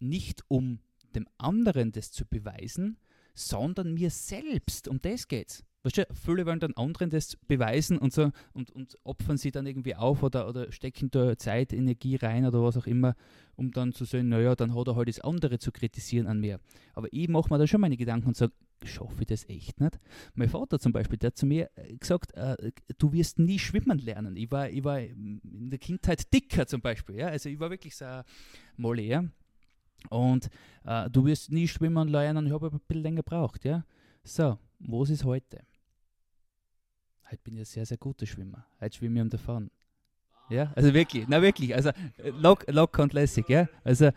[SPEAKER 2] Nicht um dem anderen das zu beweisen, sondern mir selbst. Um das geht's. Weißt du, viele wollen dann anderen das beweisen und so und, und opfern sie dann irgendwie auf oder, oder stecken da Zeit, Energie rein oder was auch immer, um dann zu sagen, naja, dann hat er halt das andere zu kritisieren an mir. Aber ich mache mir da schon meine Gedanken und sage, schaffe ich das echt nicht? Mein Vater zum Beispiel, der hat zu mir äh, gesagt, äh, du wirst nie schwimmen lernen. Ich war, ich war in der Kindheit dicker zum Beispiel, ja? also ich war wirklich so Moller. Und äh, du wirst nie schwimmen lernen, ich habe ein bisschen länger gebraucht. Ja? So, was ist heute? Heute bin ich ein sehr, sehr guter Schwimmer. Heute schwimme ich um davon. Ja, also wirklich, na wirklich, also äh, lock, locker und lässig, ja. Also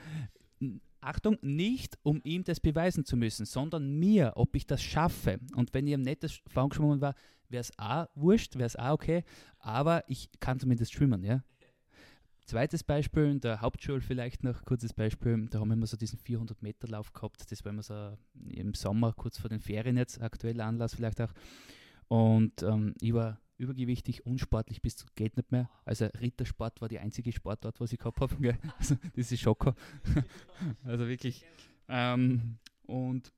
[SPEAKER 2] Achtung, nicht um ihm das beweisen zu müssen, sondern mir, ob ich das schaffe. Und wenn ich am nettes Fangschwimmen war, wäre es auch wurscht, wäre es auch okay, aber ich kann zumindest schwimmen, ja. Zweites Beispiel, in der Hauptschule vielleicht noch, kurzes Beispiel, da haben wir immer so diesen 400-Meter-Lauf gehabt, das war immer so im Sommer, kurz vor den Ferien jetzt, aktueller Anlass vielleicht auch. Und ähm, ich war übergewichtig, unsportlich bis zu geht nicht mehr. Also Rittersport war die einzige Sportart, was ich gehabt habe. Also, das ist Schocker. also wirklich. Ähm, und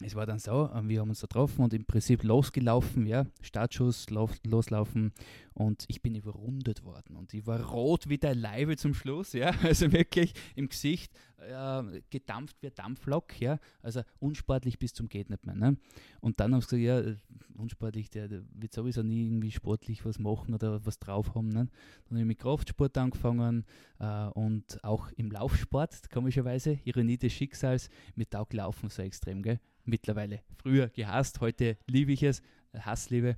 [SPEAKER 2] es war dann so, ähm, wir haben uns da getroffen und im Prinzip losgelaufen, ja, Startschuss, lauf, loslaufen und ich bin überrundet worden und ich war rot wie der Leibe zum Schluss, ja, also wirklich im Gesicht äh, gedampft wie ein Dampflok, ja, also unsportlich bis zum geht nicht mehr, ne? Und dann haben sie gesagt, ja, unsportlich, der, der, wird sowieso nie irgendwie sportlich was machen oder was drauf haben, ne? Dann habe ich mit Kraftsport angefangen äh, und auch im Laufsport, komischerweise, Ironie des Schicksals, mir taugt Laufen so extrem, gell? mittlerweile. Früher gehasst, heute liebe ich es, Hassliebe.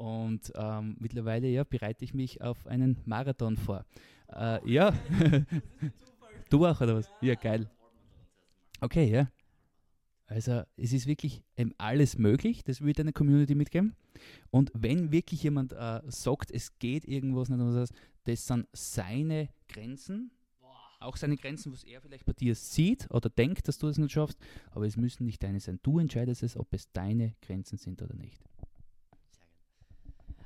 [SPEAKER 2] Und ähm, mittlerweile ja, bereite ich mich auf einen Marathon vor. Äh, ja. du auch, oder was? Ja, geil. Okay, ja. Also es ist wirklich ähm, alles möglich, das ich deiner Community mitgeben. Und wenn wirklich jemand äh, sagt, es geht irgendwas nicht, das sind seine Grenzen, auch seine Grenzen, was er vielleicht bei dir sieht oder denkt, dass du es nicht schaffst, aber es müssen nicht deine sein. Du entscheidest es, ob es deine Grenzen sind oder nicht.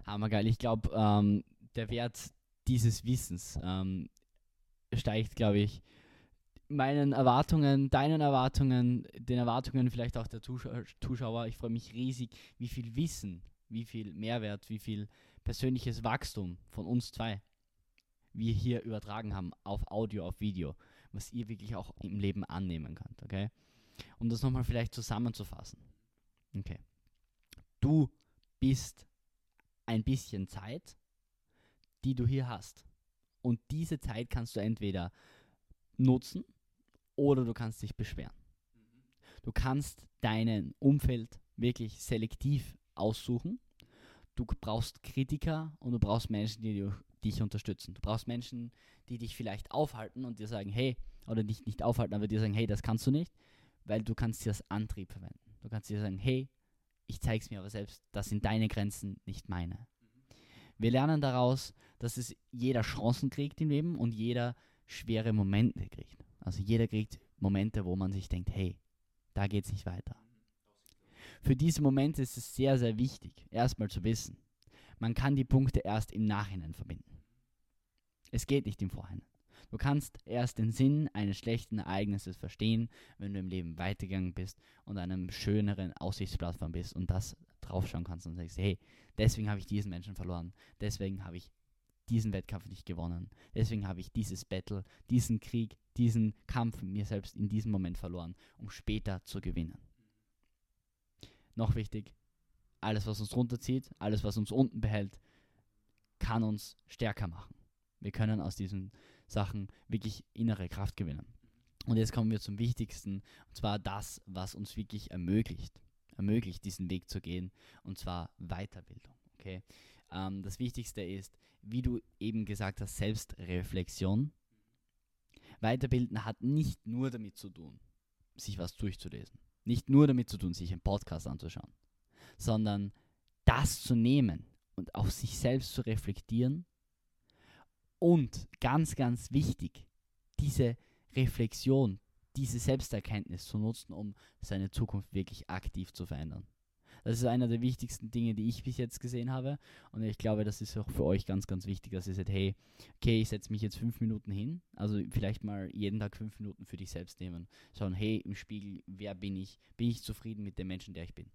[SPEAKER 1] Hammergeil. Ich glaube, ähm, der Wert dieses Wissens ähm, steigt, glaube ich, meinen Erwartungen, deinen Erwartungen, den Erwartungen vielleicht auch der Zuschauer. Ich freue mich riesig, wie viel Wissen, wie viel Mehrwert, wie viel persönliches Wachstum von uns zwei wir hier übertragen haben auf Audio, auf Video, was ihr wirklich auch im Leben annehmen könnt, okay? Um das nochmal vielleicht zusammenzufassen. Okay. Du bist ein bisschen Zeit, die du hier hast. Und diese Zeit kannst du entweder nutzen oder du kannst dich beschweren. Du kannst dein Umfeld wirklich selektiv aussuchen. Du brauchst Kritiker und du brauchst Menschen, die dich unterstützen. Du brauchst Menschen, die dich vielleicht aufhalten und dir sagen, hey, oder dich nicht aufhalten, aber dir sagen, hey, das kannst du nicht, weil du kannst sie als Antrieb verwenden. Du kannst dir sagen, hey, ich zeige es mir aber selbst, das sind deine Grenzen, nicht meine. Wir lernen daraus, dass es jeder Chancen kriegt im Leben und jeder schwere Momente kriegt. Also jeder kriegt Momente, wo man sich denkt, hey, da geht es nicht weiter. Für diese Momente ist es sehr, sehr wichtig, erstmal zu wissen, man kann die Punkte erst im Nachhinein verbinden. Es geht nicht im Vorhinein. Du kannst erst den Sinn eines schlechten Ereignisses verstehen, wenn du im Leben weitergegangen bist und einem schöneren Aussichtsplattform bist und das draufschauen kannst und sagst, hey, deswegen habe ich diesen Menschen verloren, deswegen habe ich diesen Wettkampf nicht gewonnen, deswegen habe ich dieses Battle, diesen Krieg, diesen Kampf mir selbst in diesem Moment verloren, um später zu gewinnen. Noch wichtig, alles, was uns runterzieht, alles, was uns unten behält, kann uns stärker machen. Wir können aus diesen Sachen wirklich innere Kraft gewinnen. Und jetzt kommen wir zum Wichtigsten, und zwar das, was uns wirklich ermöglicht, ermöglicht, diesen Weg zu gehen, und zwar Weiterbildung. Okay? Ähm, das Wichtigste ist, wie du eben gesagt hast, Selbstreflexion. Weiterbilden hat nicht nur damit zu tun, sich was durchzulesen, nicht nur damit zu tun, sich einen Podcast anzuschauen, sondern das zu nehmen und auf sich selbst zu reflektieren und ganz, ganz wichtig, diese Reflexion, diese Selbsterkenntnis zu nutzen, um seine Zukunft wirklich aktiv zu verändern. Das ist einer der wichtigsten Dinge, die ich bis jetzt gesehen habe. Und ich glaube, das ist auch für euch ganz, ganz wichtig, dass ihr seht, hey, okay, ich setze mich jetzt fünf Minuten hin. Also vielleicht mal jeden Tag fünf Minuten für dich selbst nehmen. Schauen, hey, im Spiegel, wer bin ich? Bin ich zufrieden mit dem Menschen, der ich bin?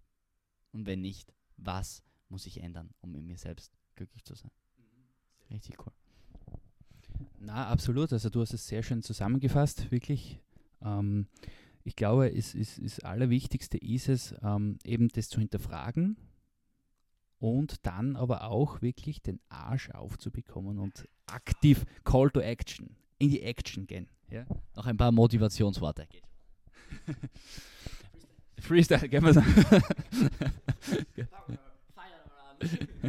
[SPEAKER 1] Und wenn nicht, was muss ich ändern, um in mir selbst glücklich zu sein? Richtig cool.
[SPEAKER 2] Na, absolut. Also du hast es sehr schön zusammengefasst, wirklich. Ähm, ich glaube, es ist, das Allerwichtigste ist es, ähm, eben das zu hinterfragen und dann aber auch wirklich den Arsch aufzubekommen und aktiv Call to Action, in die Action gehen.
[SPEAKER 1] Ja? Noch ein paar Motivationsworte.
[SPEAKER 2] Freestyle, gehen wir sagen.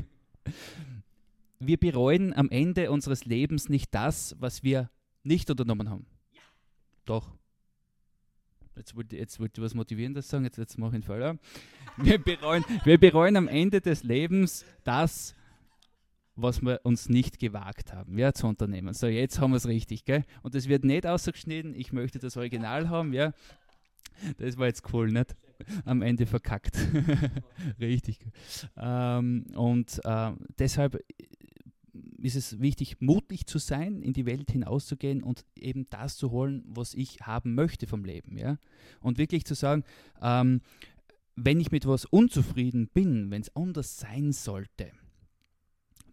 [SPEAKER 2] wir bereuen am Ende unseres Lebens nicht das, was wir nicht unternommen haben. Ja. Doch. Jetzt wollte, jetzt wollte ich was Motivierendes sagen, jetzt, jetzt mache ich einen Fehler. Wir bereuen, wir bereuen am Ende des Lebens das, was wir uns nicht gewagt haben, ja, zu unternehmen. So, jetzt haben wir es richtig, gell? Und es wird nicht ausgeschnitten, ich möchte das Original haben, ja. Das war jetzt cool, nicht? Am Ende verkackt. richtig. Ähm, und äh, deshalb ist es wichtig, mutig zu sein, in die Welt hinauszugehen und eben das zu holen, was ich haben möchte vom Leben. Ja? Und wirklich zu sagen, ähm, wenn ich mit etwas unzufrieden bin, wenn es anders sein sollte,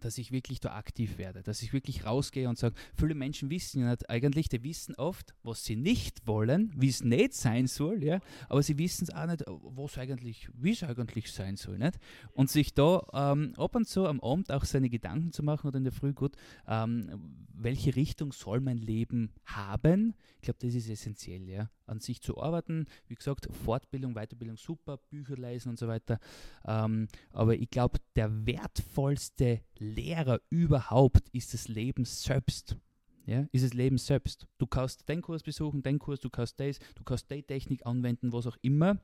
[SPEAKER 2] dass ich wirklich da aktiv werde, dass ich wirklich rausgehe und sage, viele Menschen wissen ja nicht eigentlich, die wissen oft, was sie nicht wollen, wie es nicht sein soll, ja, aber sie wissen es auch nicht, was eigentlich, wie es eigentlich sein soll, nicht? Und sich da ähm, ab und zu am Abend auch seine Gedanken zu machen oder in der Früh gut, ähm, welche Richtung soll mein Leben haben? Ich glaube, das ist essentiell, ja, an sich zu arbeiten. Wie gesagt, Fortbildung, Weiterbildung, super, Bücher lesen und so weiter. Ähm, aber ich glaube, der wertvollste Lehrer überhaupt ist das Leben selbst. Ja, ist das Leben selbst. Du kannst den Kurs besuchen, den Kurs, du kannst das, du kannst die Technik anwenden, was auch immer.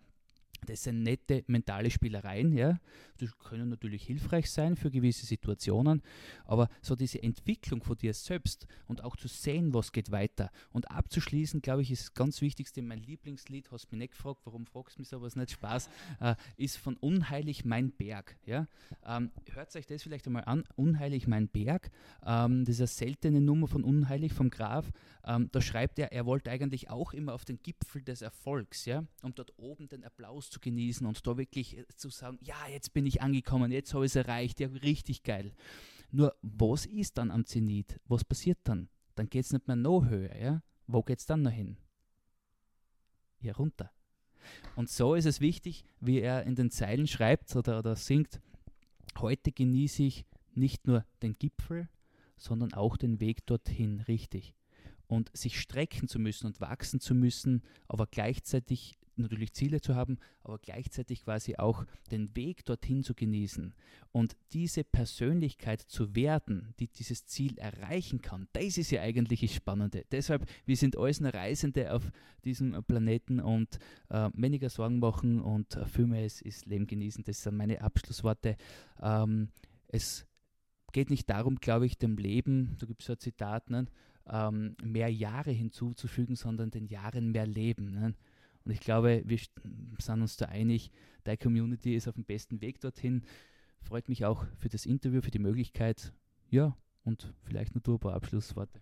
[SPEAKER 2] Das sind nette mentale Spielereien, ja. Die können natürlich hilfreich sein für gewisse Situationen, aber so diese Entwicklung von dir selbst und auch zu sehen, was geht weiter und abzuschließen, glaube ich, ist das ganz Wichtigste. Mein Lieblingslied, hast mich nicht gefragt, warum fragst du mich sowas nicht, Spaß, äh, ist von Unheilig mein Berg, ja. Ähm, hört euch das vielleicht einmal an, Unheilig mein Berg, ähm, das ist eine seltene Nummer von Unheilig vom Graf, ähm, da schreibt er, er wollte eigentlich auch immer auf den Gipfel des Erfolgs, ja, um dort oben den Applaus zu genießen und da wirklich äh, zu sagen, ja, jetzt bin ich angekommen, jetzt habe ich es erreicht, ja, richtig geil. Nur, was ist dann am Zenit? Was passiert dann? Dann geht es nicht mehr noch höher, ja? Wo geht es dann noch hin? Hier runter. Und so ist es wichtig, wie er in den Zeilen schreibt oder, oder singt, heute genieße ich nicht nur den Gipfel, sondern auch den Weg dorthin, richtig. Und sich strecken zu müssen und wachsen zu müssen, aber gleichzeitig natürlich Ziele zu haben, aber gleichzeitig quasi auch den Weg dorthin zu genießen und diese Persönlichkeit zu werden, die dieses Ziel erreichen kann, das ist ja eigentlich das Spannende. Deshalb, wir sind alles Reisende auf diesem Planeten und äh, weniger Sorgen machen und viel mehr ist, ist Leben genießen. Das sind meine Abschlussworte. Ähm, es geht nicht darum, glaube ich, dem Leben, da gibt es so ein Zitat, ne, ähm, mehr Jahre hinzuzufügen, sondern den Jahren mehr Leben. Ne? Und ich glaube, wir sind uns da einig, deine Community ist auf dem besten Weg dorthin. Freut mich auch für das Interview, für die Möglichkeit. Ja, und vielleicht nur ein paar Abschlussworte.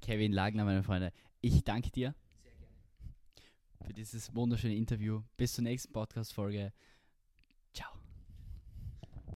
[SPEAKER 1] Kevin Lagner, meine Freunde, ich danke dir für dieses wunderschöne Interview. Bis zur nächsten Podcast-Folge.